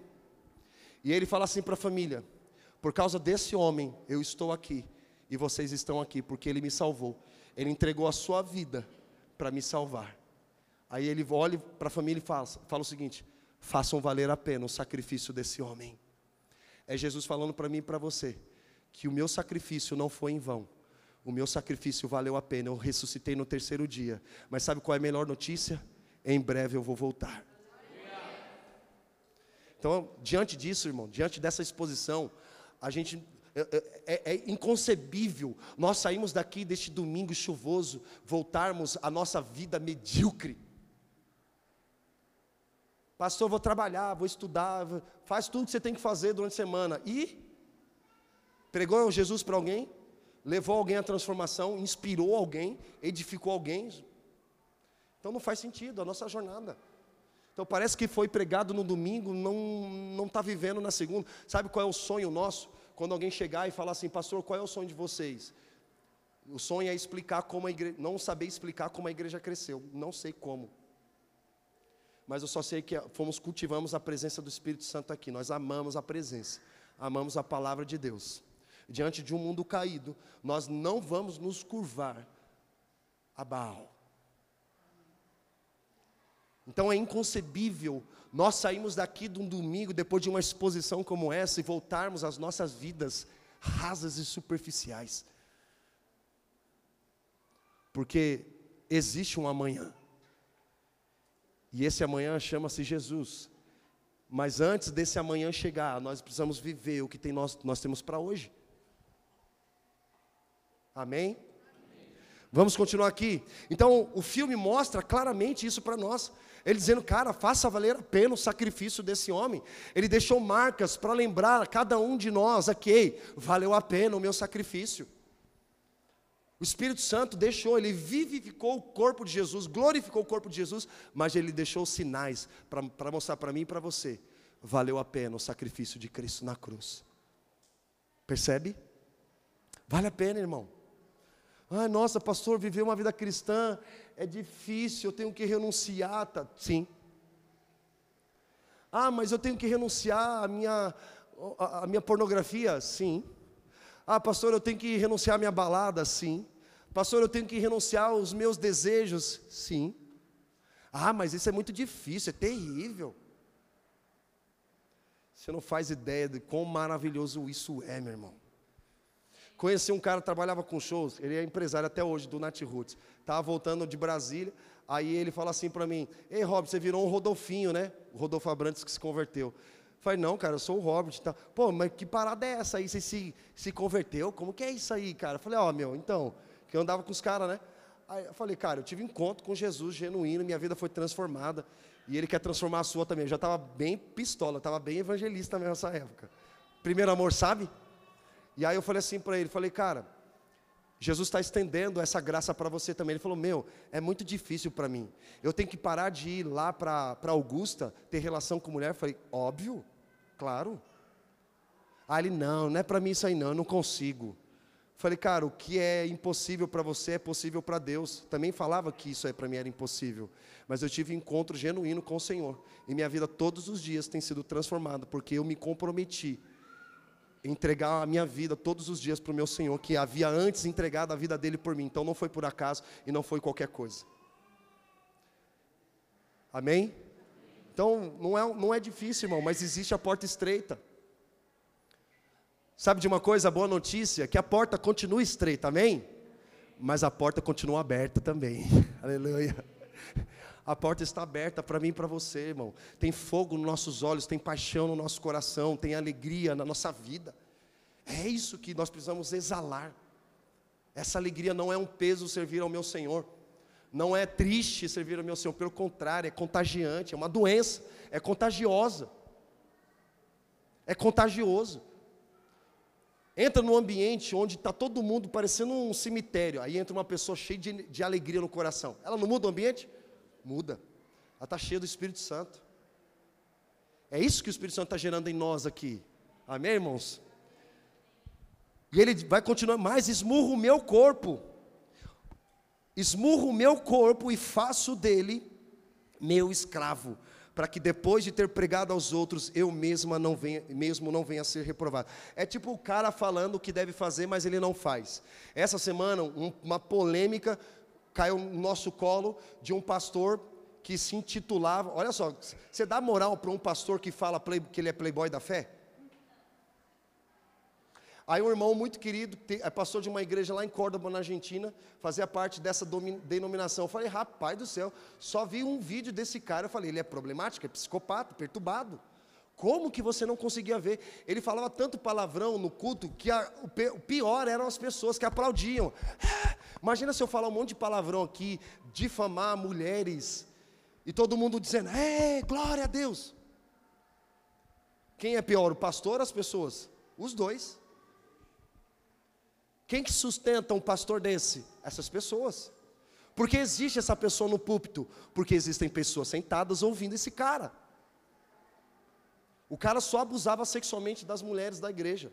E ele fala assim para a família: Por causa desse homem, eu estou aqui, e vocês estão aqui, porque ele me salvou. Ele entregou a sua vida para me salvar. Aí ele olha para a família e fala, fala o seguinte: façam valer a pena o sacrifício desse homem. É Jesus falando para mim e para você que o meu sacrifício não foi em vão. O meu sacrifício valeu a pena. Eu ressuscitei no terceiro dia. Mas sabe qual é a melhor notícia? Em breve eu vou voltar. Então, diante disso, irmão, diante dessa exposição, a gente é, é, é, é, inconcebível nós saímos daqui deste domingo chuvoso, voltarmos à nossa vida medíocre. Pastor, vou trabalhar, vou estudar, faz tudo que você tem que fazer durante a semana. E pregou Jesus para alguém, levou alguém à transformação, inspirou alguém, edificou alguém. Então não faz sentido a nossa jornada. Então parece que foi pregado no domingo, não está vivendo na segunda. Sabe qual é o sonho nosso? Quando alguém chegar e falar assim, pastor, qual é o sonho de vocês? O sonho é explicar como a igreja, não saber explicar como a igreja cresceu, não sei como mas eu só sei que fomos cultivamos a presença do Espírito Santo aqui. Nós amamos a presença, amamos a palavra de Deus. Diante de um mundo caído, nós não vamos nos curvar a Baal. Então é inconcebível nós sairmos daqui de um domingo, depois de uma exposição como essa, e voltarmos às nossas vidas rasas e superficiais. Porque existe um amanhã. E esse amanhã chama-se Jesus. Mas antes desse amanhã chegar, nós precisamos viver o que tem nós, nós temos para hoje. Amém? Vamos continuar aqui. Então, o filme mostra claramente isso para nós. Ele dizendo, cara, faça valer a pena o sacrifício desse homem. Ele deixou marcas para lembrar a cada um de nós aqui, valeu a pena o meu sacrifício. O Espírito Santo deixou, ele vivificou o corpo de Jesus, glorificou o corpo de Jesus, mas ele deixou sinais para mostrar para mim e para você: valeu a pena o sacrifício de Cristo na cruz. Percebe? Vale a pena, irmão. Ah, nossa, pastor, viver uma vida cristã é difícil, eu tenho que renunciar. Tá? Sim. Ah, mas eu tenho que renunciar à minha, à minha pornografia? Sim. Ah, pastor, eu tenho que renunciar à minha balada? Sim. Pastor, eu tenho que renunciar aos meus desejos? Sim. Ah, mas isso é muito difícil, é terrível. Você não faz ideia de quão maravilhoso isso é, meu irmão. Conheci um cara que trabalhava com shows, ele é empresário até hoje, do Nat Roots. Estava voltando de Brasília, aí ele fala assim para mim: Ei, Rob, você virou um Rodolfinho, né? O Rodolfo Abrantes que se converteu. Falei, não, cara, eu sou o Robert. Tá. Pô, mas que parada é essa aí? Você se, se converteu? Como que é isso aí, cara? Falei, ó, oh, meu, então, que eu andava com os caras, né? Aí eu falei, cara, eu tive encontro com Jesus genuíno, minha vida foi transformada. E ele quer transformar a sua também. Eu já estava bem pistola, estava bem evangelista mesmo nessa época. Primeiro amor, sabe? E aí eu falei assim para ele, falei, cara, Jesus está estendendo essa graça para você também. Ele falou, meu, é muito difícil para mim. Eu tenho que parar de ir lá para Augusta, ter relação com mulher. Eu falei, óbvio, claro. Aí ele, não, não é para mim isso aí não, eu não consigo. Falei, cara, o que é impossível para você é possível para Deus. Também falava que isso aí para mim era impossível. Mas eu tive encontro genuíno com o Senhor. E minha vida todos os dias tem sido transformada, porque eu me comprometi em entregar a minha vida todos os dias para o meu Senhor, que havia antes entregado a vida dele por mim. Então não foi por acaso e não foi qualquer coisa. Amém? Então não é, não é difícil, irmão, mas existe a porta estreita. Sabe de uma coisa, boa notícia? Que a porta continua estreita, amém? Mas a porta continua aberta também. Aleluia. A porta está aberta para mim e para você, irmão. Tem fogo nos nossos olhos, tem paixão no nosso coração, tem alegria na nossa vida. É isso que nós precisamos exalar. Essa alegria não é um peso servir ao meu Senhor. Não é triste servir ao meu Senhor, pelo contrário, é contagiante, é uma doença, é contagiosa. É contagioso. Entra num ambiente onde está todo mundo parecendo um cemitério, aí entra uma pessoa cheia de, de alegria no coração. Ela não muda o ambiente? Muda. Ela está cheia do Espírito Santo. É isso que o Espírito Santo está gerando em nós aqui. Amém, irmãos? E ele vai continuar mais: esmurro o meu corpo, esmurro o meu corpo e faço dele meu escravo, para que depois de ter pregado aos outros, eu mesma não venha, mesmo não venha a ser reprovado. É tipo o cara falando o que deve fazer, mas ele não faz. Essa semana, um, uma polêmica caiu no nosso colo de um pastor que se intitulava. Olha só, você dá moral para um pastor que fala play, que ele é playboy da fé? Aí um irmão muito querido, é pastor de uma igreja lá em Córdoba, na Argentina, fazia parte dessa denominação. Eu falei, rapaz do céu, só vi um vídeo desse cara. Eu falei, ele é problemático, é psicopata, perturbado. Como que você não conseguia ver? Ele falava tanto palavrão no culto que a, o, pior eram as pessoas que aplaudiam. Imagina se eu falar um monte de palavrão aqui, difamar mulheres, e todo mundo dizendo, é, glória a Deus. Quem é pior, o pastor ou as pessoas? Os dois. Quem que sustenta um pastor desse? Essas pessoas. Porque existe essa pessoa no púlpito? Porque existem pessoas sentadas ouvindo esse cara. O cara só abusava sexualmente das mulheres da igreja.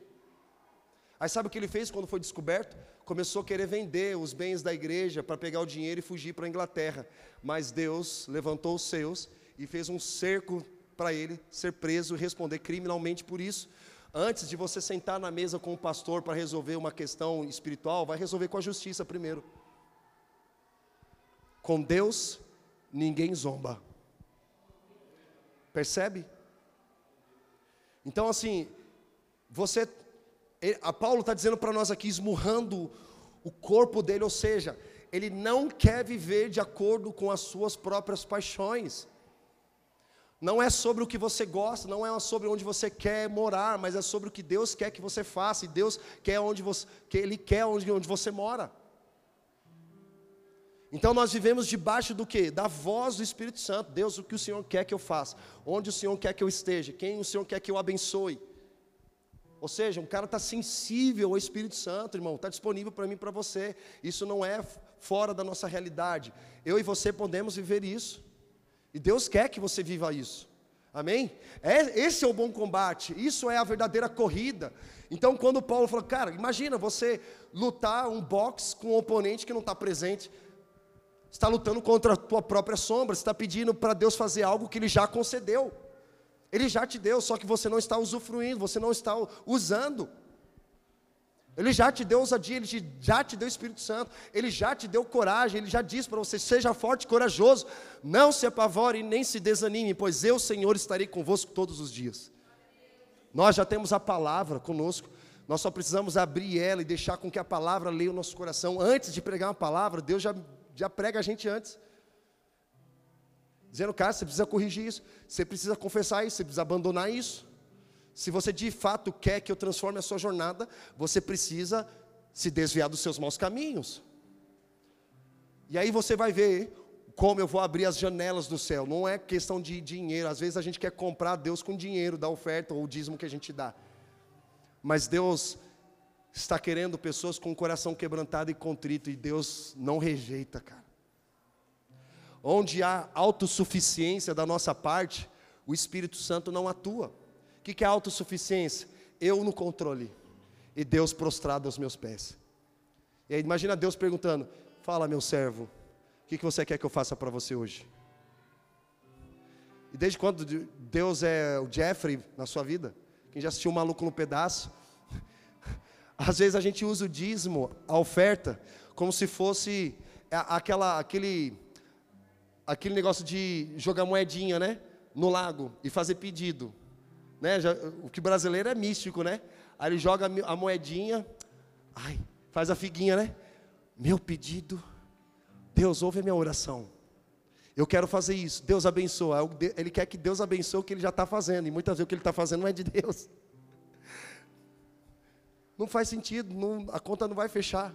Aí sabe o que ele fez quando foi descoberto? Começou a querer vender os bens da igreja para pegar o dinheiro e fugir para a Inglaterra. Mas Deus levantou os seus e fez um cerco para ele ser preso e responder criminalmente por isso. Antes de você sentar na mesa com o pastor para resolver uma questão espiritual, vai resolver com a justiça primeiro. Com Deus, ninguém zomba. Percebe? Então, assim, você, a Paulo está dizendo para nós aqui, esmurrando o corpo dele, ou seja, ele não quer viver de acordo com as suas próprias paixões. Não é sobre o que você gosta, não é sobre onde você quer morar, mas é sobre o que Deus quer que você faça, e Deus quer onde você, que Ele quer onde, onde você mora. Então nós vivemos debaixo do que? Da voz do Espírito Santo. Deus, o que o Senhor quer que eu faça? Onde o Senhor quer que eu esteja? Quem o Senhor quer que eu abençoe? Ou seja, um cara está sensível ao Espírito Santo, irmão, está disponível para mim e para você. Isso não é fora da nossa realidade. Eu e você podemos viver isso. E Deus quer que você viva isso. Amém? É, esse é o bom combate, isso é a verdadeira corrida. Então, quando Paulo falou, cara, imagina você lutar um boxe com um oponente que não está presente, está lutando contra a tua própria sombra, está pedindo para Deus fazer algo que Ele já concedeu, Ele já te deu, só que você não está usufruindo, você não está usando. Ele já te deu ousadia, Ele já te deu Espírito Santo, Ele já te deu coragem, Ele já disse para você: seja forte e corajoso, não se apavore nem se desanime, pois eu, Senhor, estarei convosco todos os dias. Nós já temos a palavra conosco, nós só precisamos abrir ela e deixar com que a palavra leia o nosso coração. Antes de pregar uma palavra, Deus já, já prega a gente antes. Dizendo, cara, você precisa corrigir isso, você precisa confessar isso, você precisa abandonar isso. Se você de fato quer que eu transforme a sua jornada, você precisa se desviar dos seus maus caminhos. E aí você vai ver como eu vou abrir as janelas do céu. Não é questão de dinheiro. Às vezes a gente quer comprar Deus com dinheiro da oferta ou o dízimo que a gente dá. Mas Deus está querendo pessoas com o coração quebrantado e contrito e Deus não rejeita, cara. Onde há autossuficiência da nossa parte, o Espírito Santo não atua. O que é autossuficiência? Eu no controle e Deus prostrado aos meus pés. E aí, imagina Deus perguntando: Fala, meu servo, o que você quer que eu faça para você hoje? E desde quando Deus é o Jeffrey na sua vida? Quem já assistiu o Maluco no Pedaço? Às vezes a gente usa o dízimo, a oferta, como se fosse aquela, aquele, aquele negócio de jogar moedinha, né? No lago e fazer pedido. Né? Já, o que brasileiro é místico, né? Aí ele joga a moedinha, ai, faz a figuinha, né? Meu pedido, Deus ouve a minha oração. Eu quero fazer isso, Deus abençoa. Ele quer que Deus abençoe o que ele já está fazendo, e muitas vezes o que ele está fazendo não é de Deus. Não faz sentido, não, a conta não vai fechar.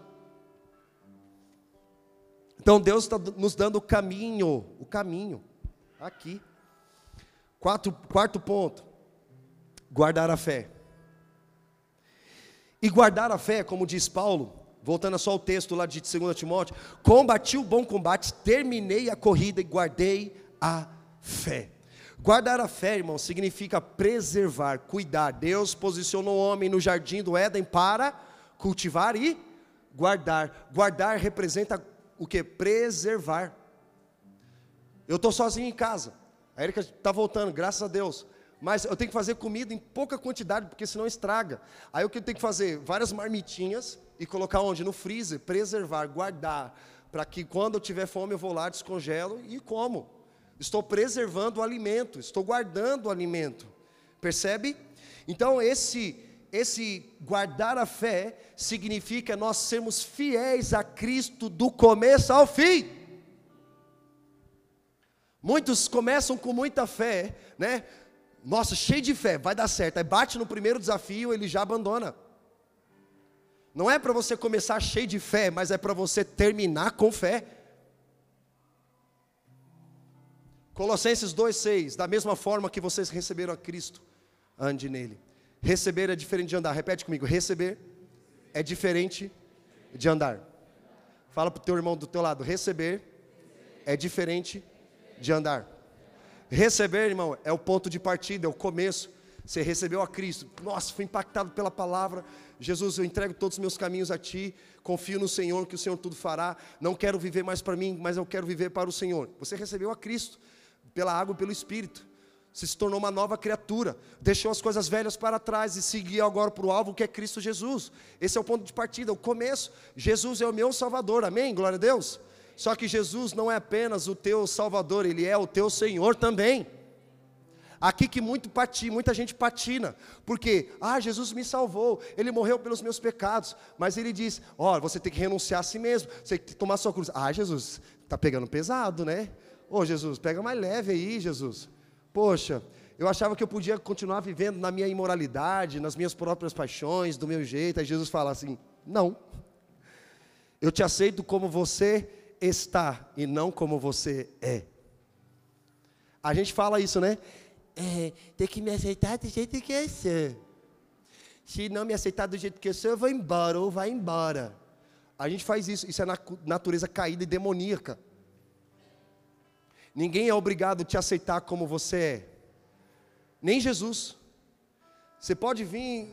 Então Deus está nos dando o caminho, o caminho, aqui. Quarto, quarto ponto, guardar a fé. E guardar a fé, como diz Paulo, voltando só ao texto lá de 2 Timóteo, combati o bom combate, terminei a corrida e guardei a fé. Guardar a fé, irmão, significa preservar, cuidar. Deus posicionou o homem no jardim do Éden para cultivar e guardar. Guardar representa o que? Preservar. Eu estou sozinho em casa. A Erika está voltando, graças a Deus. Mas eu tenho que fazer comida em pouca quantidade, porque senão estraga. Aí o que eu tenho que fazer? Várias marmitinhas e colocar onde? No freezer, preservar, guardar. Para que quando eu tiver fome eu vou lá, descongelo e como. Estou preservando o alimento, estou guardando o alimento. Percebe? Então esse esse guardar a fé significa nós sermos fiéis a Cristo do começo ao fim. Muitos começam com muita fé, né? Nossa, cheio de fé, vai dar certo. Aí bate no primeiro desafio, ele já abandona. Não é para você começar cheio de fé, mas é para você terminar com fé. Colossenses 2,6: Da mesma forma que vocês receberam a Cristo, ande nele. Receber é diferente de andar. Repete comigo: receber é diferente de andar. Fala para o teu irmão do teu lado: receber é diferente de andar. Receber, irmão, é o ponto de partida, é o começo. Você recebeu a Cristo. Nossa, fui impactado pela palavra. Jesus, eu entrego todos os meus caminhos a Ti. Confio no Senhor, que o Senhor tudo fará. Não quero viver mais para mim, mas eu quero viver para o Senhor. Você recebeu a Cristo pela água e pelo Espírito. Você se tornou uma nova criatura, deixou as coisas velhas para trás e seguiu agora para o alvo que é Cristo Jesus. Esse é o ponto de partida, o começo. Jesus é o meu Salvador, amém? Glória a Deus. Só que Jesus não é apenas o teu Salvador, Ele é o teu Senhor também. Aqui que muito patina, muita gente patina, porque, ah, Jesus me salvou, Ele morreu pelos meus pecados, mas Ele diz, ó, oh, você tem que renunciar a si mesmo, você tem que tomar sua cruz. Ah, Jesus, está pegando pesado, né? Ô oh, Jesus, pega mais leve aí, Jesus. Poxa, eu achava que eu podia continuar vivendo na minha imoralidade, nas minhas próprias paixões, do meu jeito. Aí Jesus fala assim: Não. Eu te aceito como você está e não como você é. A gente fala isso, né? É, tem que me aceitar do jeito que eu sou. Se não me aceitar do jeito que eu sou, eu vou embora ou vai embora. A gente faz isso, isso é na natureza caída e demoníaca. Ninguém é obrigado a te aceitar como você é. Nem Jesus. Você pode vir,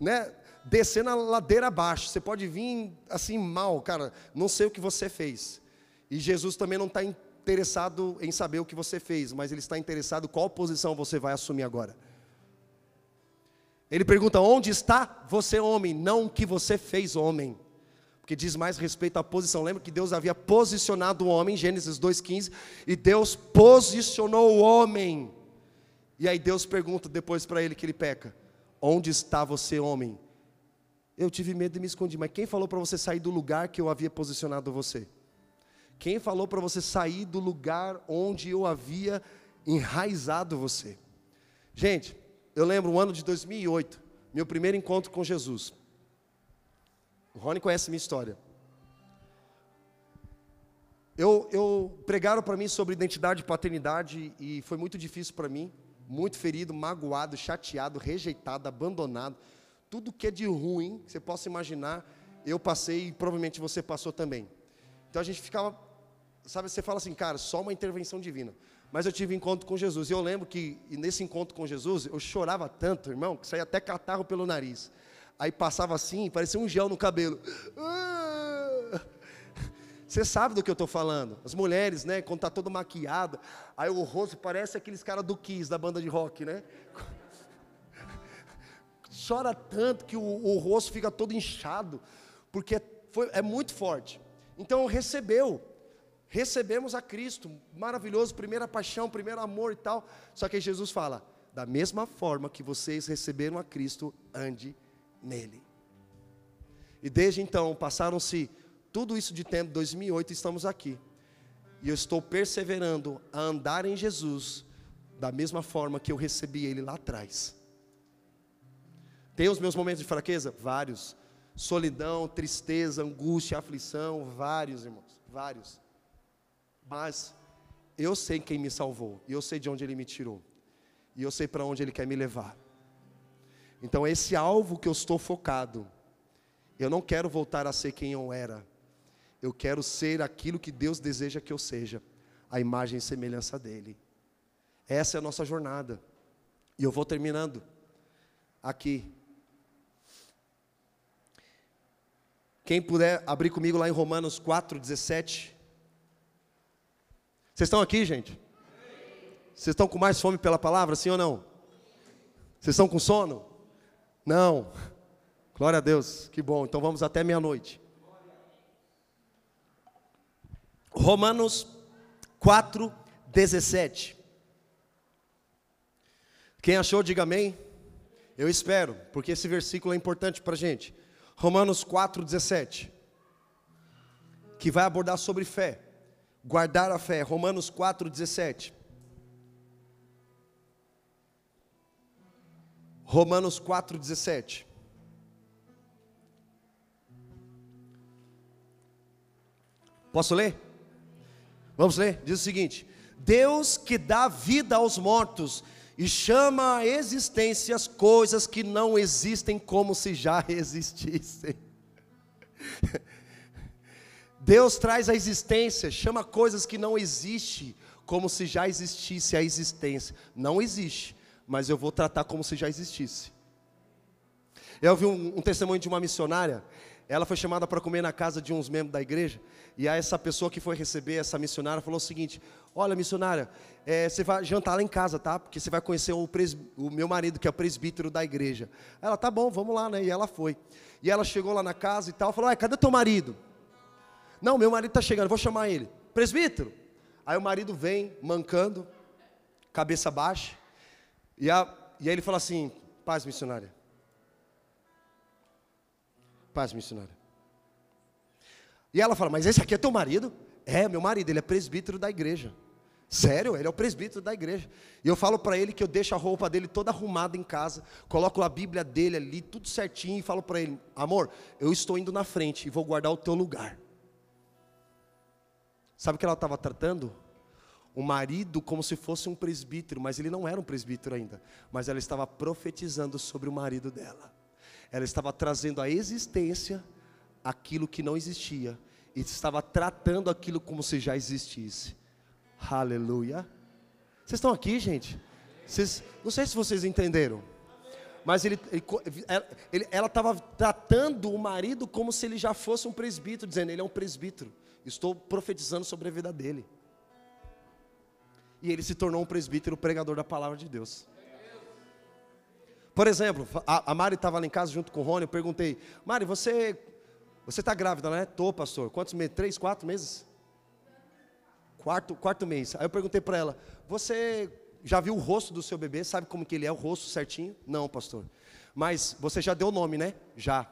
né, descer na ladeira abaixo. Você pode vir assim mal, cara. Não sei o que você fez. E Jesus também não está interessado em saber o que você fez, mas ele está interessado qual posição você vai assumir agora. Ele pergunta: onde está você, homem? Não o que você fez, homem que diz mais respeito à posição. Lembra que Deus havia posicionado o homem, Gênesis 2,15, e Deus posicionou o homem. E aí Deus pergunta depois para ele que ele peca: Onde está você, homem? Eu tive medo e me escondi, mas quem falou para você sair do lugar que eu havia posicionado você? Quem falou para você sair do lugar onde eu havia enraizado você? Gente, eu lembro o ano de 2008, meu primeiro encontro com Jesus. O Rony conhece minha história. Eu, eu pregaram para mim sobre identidade e paternidade e foi muito difícil para mim, muito ferido, magoado, chateado, rejeitado, abandonado. Tudo que é de ruim, que você possa imaginar, eu passei e provavelmente você passou também. Então a gente ficava, sabe, você fala assim, cara, só uma intervenção divina. Mas eu tive encontro com Jesus. E eu lembro que nesse encontro com Jesus, eu chorava tanto, irmão, que saía até catarro pelo nariz. Aí passava assim, parecia um gel no cabelo. Você sabe do que eu estou falando. As mulheres, né, quando está todo maquiada, aí o rosto parece aqueles caras do Kiss, da banda de rock, né? Chora tanto que o, o rosto fica todo inchado, porque foi, é muito forte. Então recebeu, recebemos a Cristo, maravilhoso, primeira paixão, primeiro amor e tal. Só que Jesus fala: da mesma forma que vocês receberam a Cristo, ande nele. E desde então, passaram-se tudo isso de tempo, 2008, estamos aqui. E eu estou perseverando a andar em Jesus da mesma forma que eu recebi ele lá atrás. Tem os meus momentos de fraqueza? Vários. Solidão, tristeza, angústia, aflição, vários, irmãos, vários. Mas eu sei quem me salvou, e eu sei de onde ele me tirou, e eu sei para onde ele quer me levar. Então, esse alvo que eu estou focado, eu não quero voltar a ser quem eu era, eu quero ser aquilo que Deus deseja que eu seja, a imagem e semelhança dEle. Essa é a nossa jornada. E eu vou terminando aqui. Quem puder abrir comigo lá em Romanos 4,17. Vocês estão aqui, gente? Vocês estão com mais fome pela palavra, sim ou não? Vocês estão com sono? Não. Glória a Deus, que bom. Então vamos até meia-noite. Romanos 4, 17. Quem achou, diga amém. Eu espero, porque esse versículo é importante para a gente. Romanos 4, 17. Que vai abordar sobre fé. Guardar a fé. Romanos 4, 17. Romanos 4, 17. Posso ler? Vamos ler? Diz o seguinte: Deus que dá vida aos mortos e chama a existência as coisas que não existem como se já existissem. Deus traz a existência, chama coisas que não existem como se já existisse a existência. Não existe, mas eu vou tratar como se já existisse. Eu ouvi um, um testemunho de uma missionária ela foi chamada para comer na casa de uns membros da igreja, e aí essa pessoa que foi receber essa missionária falou o seguinte: Olha, missionária, é, você vai jantar lá em casa, tá? Porque você vai conhecer o, o, meu marido, que é o presbítero da igreja. Ela, tá bom, vamos lá, né? E ela foi. E ela chegou lá na casa e tal, falou: cadê teu marido? Não, meu marido está chegando, vou chamar ele. Presbítero. Aí o marido vem, mancando, cabeça baixa, e, a, e aí ele fala assim: Paz, missionária. Paz, missionária. E ela fala: Mas esse aqui é teu marido? É, meu marido, ele é presbítero da igreja. Sério, ele é o presbítero da igreja. E eu falo para ele que eu deixo a roupa dele toda arrumada em casa, coloco a Bíblia dele ali, tudo certinho, e falo para ele: Amor, eu estou indo na frente e vou guardar o teu lugar. Sabe o que ela estava tratando? O marido como se fosse um presbítero, mas ele não era um presbítero ainda. Mas ela estava profetizando sobre o marido dela. Ela estava trazendo à existência aquilo que não existia e estava tratando aquilo como se já existisse. Aleluia. Vocês estão aqui, gente? Vocês, não sei se vocês entenderam. Mas ele, ele, ela estava tratando o marido como se ele já fosse um presbítero, dizendo: Ele é um presbítero. Estou profetizando sobre a vida dele. E ele se tornou um presbítero pregador da palavra de Deus. Por exemplo, a, a Mari estava lá em casa junto com o Rony, eu perguntei, Mari, você você está grávida, né? Tô, pastor. Quantos meses? Três, quatro meses? Quarto, quarto mês. Aí eu perguntei para ela, você já viu o rosto do seu bebê? Sabe como que ele é, o rosto certinho? Não, pastor. Mas você já deu o nome, né? Já.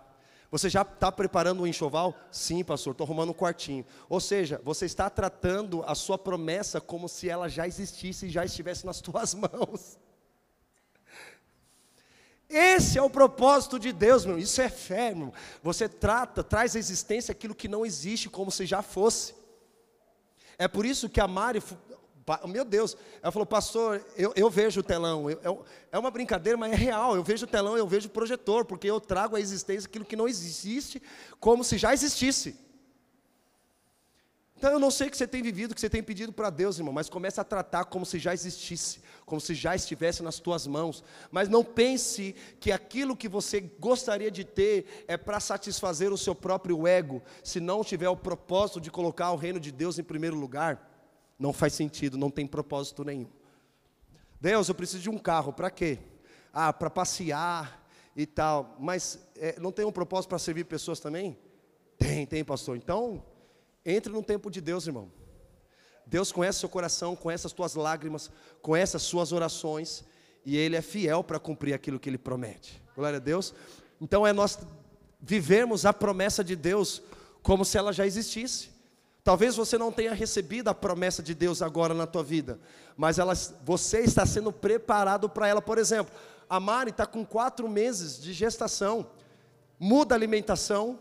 Você já está preparando o um enxoval? Sim, pastor, estou arrumando um quartinho. Ou seja, você está tratando a sua promessa como se ela já existisse e já estivesse nas tuas mãos. Esse é o propósito de Deus, meu. Isso é fé, meu. Você trata, traz à existência aquilo que não existe como se já fosse. É por isso que a Mari, meu Deus, ela falou, pastor, eu, eu vejo o telão. Eu, eu, é uma brincadeira, mas é real. Eu vejo o telão, eu vejo o projetor, porque eu trago à existência aquilo que não existe como se já existisse. Então eu não sei o que você tem vivido, o que você tem pedido para Deus, irmão, mas comece a tratar como se já existisse, como se já estivesse nas tuas mãos. Mas não pense que aquilo que você gostaria de ter é para satisfazer o seu próprio ego, se não tiver o propósito de colocar o reino de Deus em primeiro lugar, não faz sentido, não tem propósito nenhum. Deus, eu preciso de um carro, para quê? Ah, para passear e tal, mas é, não tem um propósito para servir pessoas também? Tem, tem, pastor. Então, entre no tempo de Deus, irmão. Deus conhece seu coração, conhece as tuas lágrimas, conhece as suas orações, e Ele é fiel para cumprir aquilo que Ele promete. Glória a Deus. Então é nós vivermos a promessa de Deus como se ela já existisse. Talvez você não tenha recebido a promessa de Deus agora na tua vida, mas ela, você está sendo preparado para ela. Por exemplo, a Mari está com quatro meses de gestação, muda a alimentação,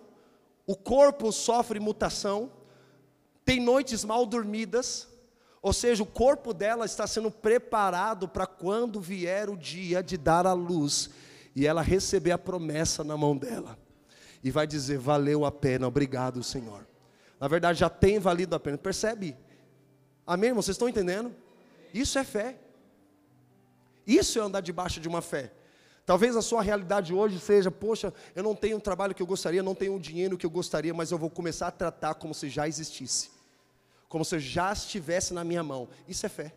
o corpo sofre mutação, tem noites mal dormidas, ou seja, o corpo dela está sendo preparado para quando vier o dia de dar a luz e ela receber a promessa na mão dela. E vai dizer: valeu a pena, obrigado, Senhor. Na verdade, já tem valido a pena. Percebe? Amém, irmão? Vocês estão entendendo? Isso é fé. Isso é andar debaixo de uma fé. Talvez a sua realidade hoje seja: poxa, eu não tenho o trabalho que eu gostaria, não tenho o dinheiro que eu gostaria, mas eu vou começar a tratar como se já existisse, como se já estivesse na minha mão. Isso é fé.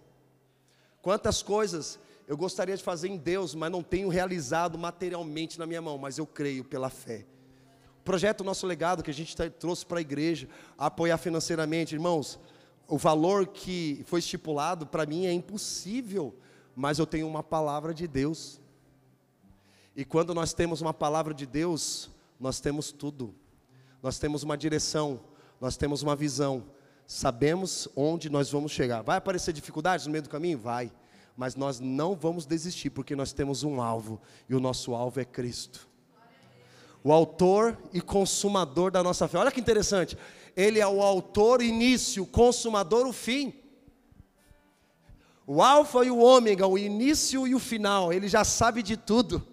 Quantas coisas eu gostaria de fazer em Deus, mas não tenho realizado materialmente na minha mão, mas eu creio pela fé. O projeto Nosso Legado que a gente trouxe para a igreja, apoiar financeiramente, irmãos, o valor que foi estipulado para mim é impossível, mas eu tenho uma palavra de Deus. E quando nós temos uma palavra de Deus, nós temos tudo. Nós temos uma direção, nós temos uma visão. Sabemos onde nós vamos chegar. Vai aparecer dificuldades no meio do caminho? Vai. Mas nós não vamos desistir, porque nós temos um alvo, e o nosso alvo é Cristo o autor e consumador da nossa fé. Olha que interessante. Ele é o autor, início, consumador, o fim. O alfa e o ômega, o início e o final. Ele já sabe de tudo.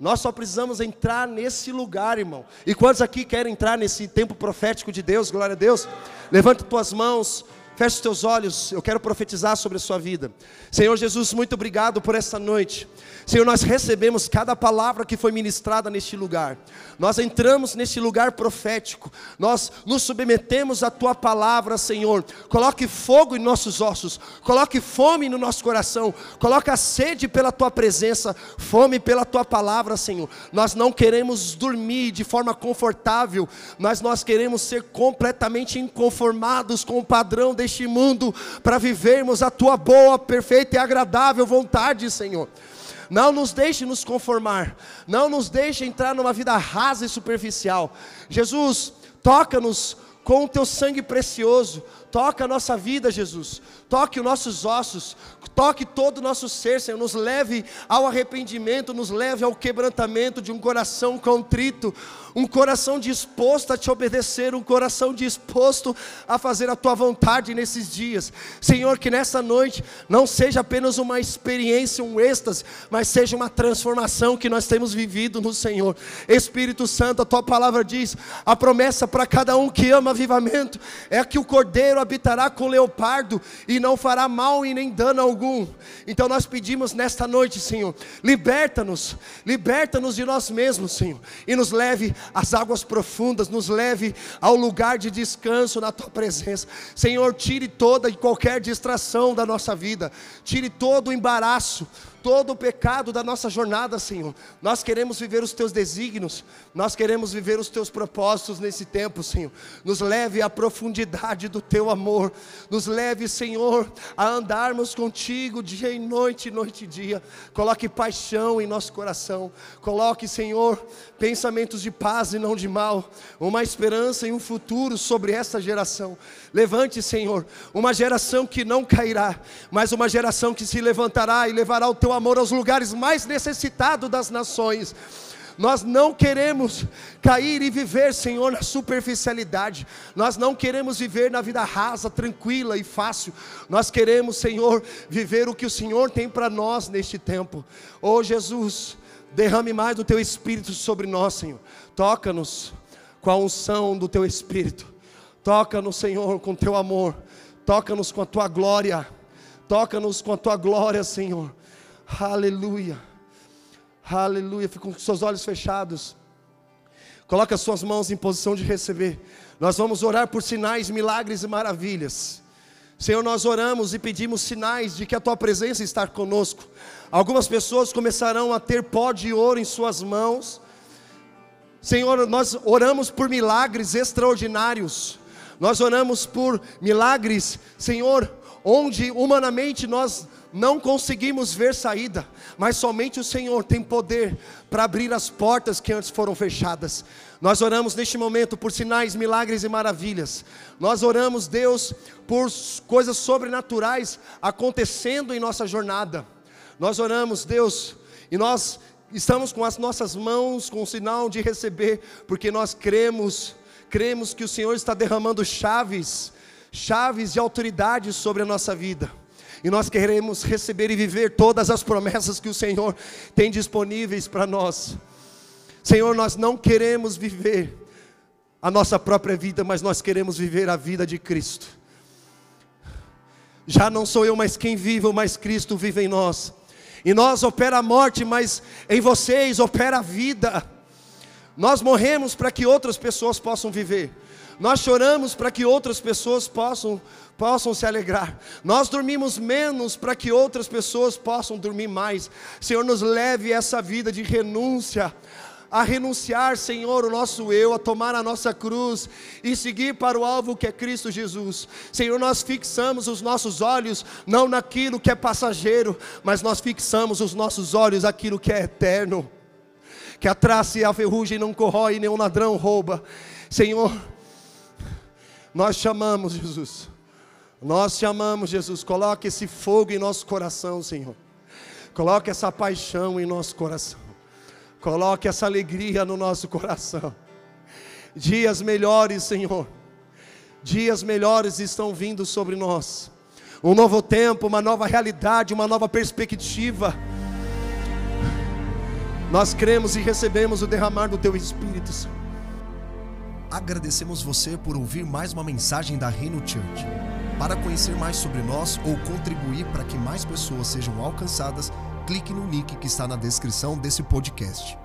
Nós só precisamos entrar nesse lugar, irmão. E quantos aqui querem entrar nesse tempo profético de Deus? Glória a Deus. Levante tuas mãos. Feche os teus olhos, eu quero profetizar sobre a sua vida. Senhor Jesus, muito obrigado por essa noite. Senhor, nós recebemos cada palavra que foi ministrada neste lugar. Nós entramos neste lugar profético. Nós nos submetemos à tua palavra, Senhor. Coloque fogo em nossos ossos, coloque fome no nosso coração, coloque a sede pela tua presença, fome pela tua palavra, Senhor. Nós não queremos dormir de forma confortável, mas nós queremos ser completamente inconformados com o padrão neste mundo para vivermos a tua boa, perfeita e agradável vontade, Senhor. Não nos deixe nos conformar, não nos deixe entrar numa vida rasa e superficial. Jesus, toca-nos com o teu sangue precioso, toca a nossa vida, Jesus, toque os nossos ossos, toque todo o nosso ser, Senhor, nos leve ao arrependimento, nos leve ao quebrantamento de um coração contrito, um coração disposto a te obedecer, um coração disposto a fazer a tua vontade nesses dias. Senhor, que nessa noite não seja apenas uma experiência, um êxtase, mas seja uma transformação que nós temos vivido no Senhor. Espírito Santo, a tua palavra diz: a promessa para cada um que ama avivamento é que o cordeiro habitará com o leopardo e não fará mal e nem dano algum. Então nós pedimos nesta noite, Senhor, liberta-nos, liberta-nos de nós mesmos, Senhor, e nos leve às águas profundas, nos leve ao lugar de descanso na tua presença. Senhor, tire toda e qualquer distração da nossa vida, tire todo o embaraço, todo o pecado da nossa jornada, Senhor. Nós queremos viver os teus desígnios, nós queremos viver os teus propósitos nesse tempo, Senhor. Nos leve à profundidade do teu amor, nos leve, Senhor, a andarmos contigo dia e noite, noite e dia. Coloque paixão em nosso coração, coloque, Senhor, pensamentos de paz e não de mal, uma esperança e um futuro sobre essa geração. Levante, Senhor, uma geração que não cairá, mas uma geração que se levantará e levará o teu amor aos lugares mais necessitados das nações. Nós não queremos cair e viver, Senhor, na superficialidade. Nós não queremos viver na vida rasa, tranquila e fácil. Nós queremos, Senhor, viver o que o Senhor tem para nós neste tempo. Oh Jesus, derrame mais do teu espírito sobre nós, Senhor. Toca-nos com a unção do teu espírito. Toca-nos, Senhor, com teu amor. Toca-nos com a tua glória. Toca-nos com a tua glória, Senhor. Aleluia. Aleluia. Fique com seus olhos fechados. Coloque as suas mãos em posição de receber. Nós vamos orar por sinais, milagres e maravilhas. Senhor, nós oramos e pedimos sinais de que a tua presença está conosco. Algumas pessoas começarão a ter pó de ouro em suas mãos. Senhor, nós oramos por milagres extraordinários. Nós oramos por milagres, Senhor, onde humanamente nós não conseguimos ver saída, mas somente o Senhor tem poder para abrir as portas que antes foram fechadas. Nós oramos neste momento por sinais, milagres e maravilhas. Nós oramos, Deus, por coisas sobrenaturais acontecendo em nossa jornada. Nós oramos, Deus, e nós estamos com as nossas mãos com o sinal de receber, porque nós cremos, cremos que o Senhor está derramando chaves, chaves de autoridade sobre a nossa vida. E nós queremos receber e viver todas as promessas que o Senhor tem disponíveis para nós. Senhor, nós não queremos viver a nossa própria vida, mas nós queremos viver a vida de Cristo. Já não sou eu mais quem vive, mas Cristo vive em nós. E nós opera a morte, mas em vocês opera a vida. Nós morremos para que outras pessoas possam viver. Nós choramos para que outras pessoas possam possam se alegrar. Nós dormimos menos para que outras pessoas possam dormir mais. Senhor, nos leve essa vida de renúncia a renunciar, Senhor, o nosso eu, a tomar a nossa cruz e seguir para o alvo que é Cristo Jesus. Senhor, nós fixamos os nossos olhos não naquilo que é passageiro, mas nós fixamos os nossos olhos naquilo que é eterno. Que a traça e a ferrugem não corrói, nenhum ladrão rouba. Senhor, nós chamamos Jesus. Nós te amamos, Jesus. Coloque esse fogo em nosso coração, Senhor. Coloque essa paixão em nosso coração. Coloque essa alegria no nosso coração. Dias melhores, Senhor. Dias melhores estão vindo sobre nós. Um novo tempo, uma nova realidade, uma nova perspectiva. Nós cremos e recebemos o derramar do Teu Espírito. Senhor.
Agradecemos você por ouvir mais uma mensagem da Reino Church. Para conhecer mais sobre nós ou contribuir para que mais pessoas sejam alcançadas, clique no link que está na descrição desse podcast.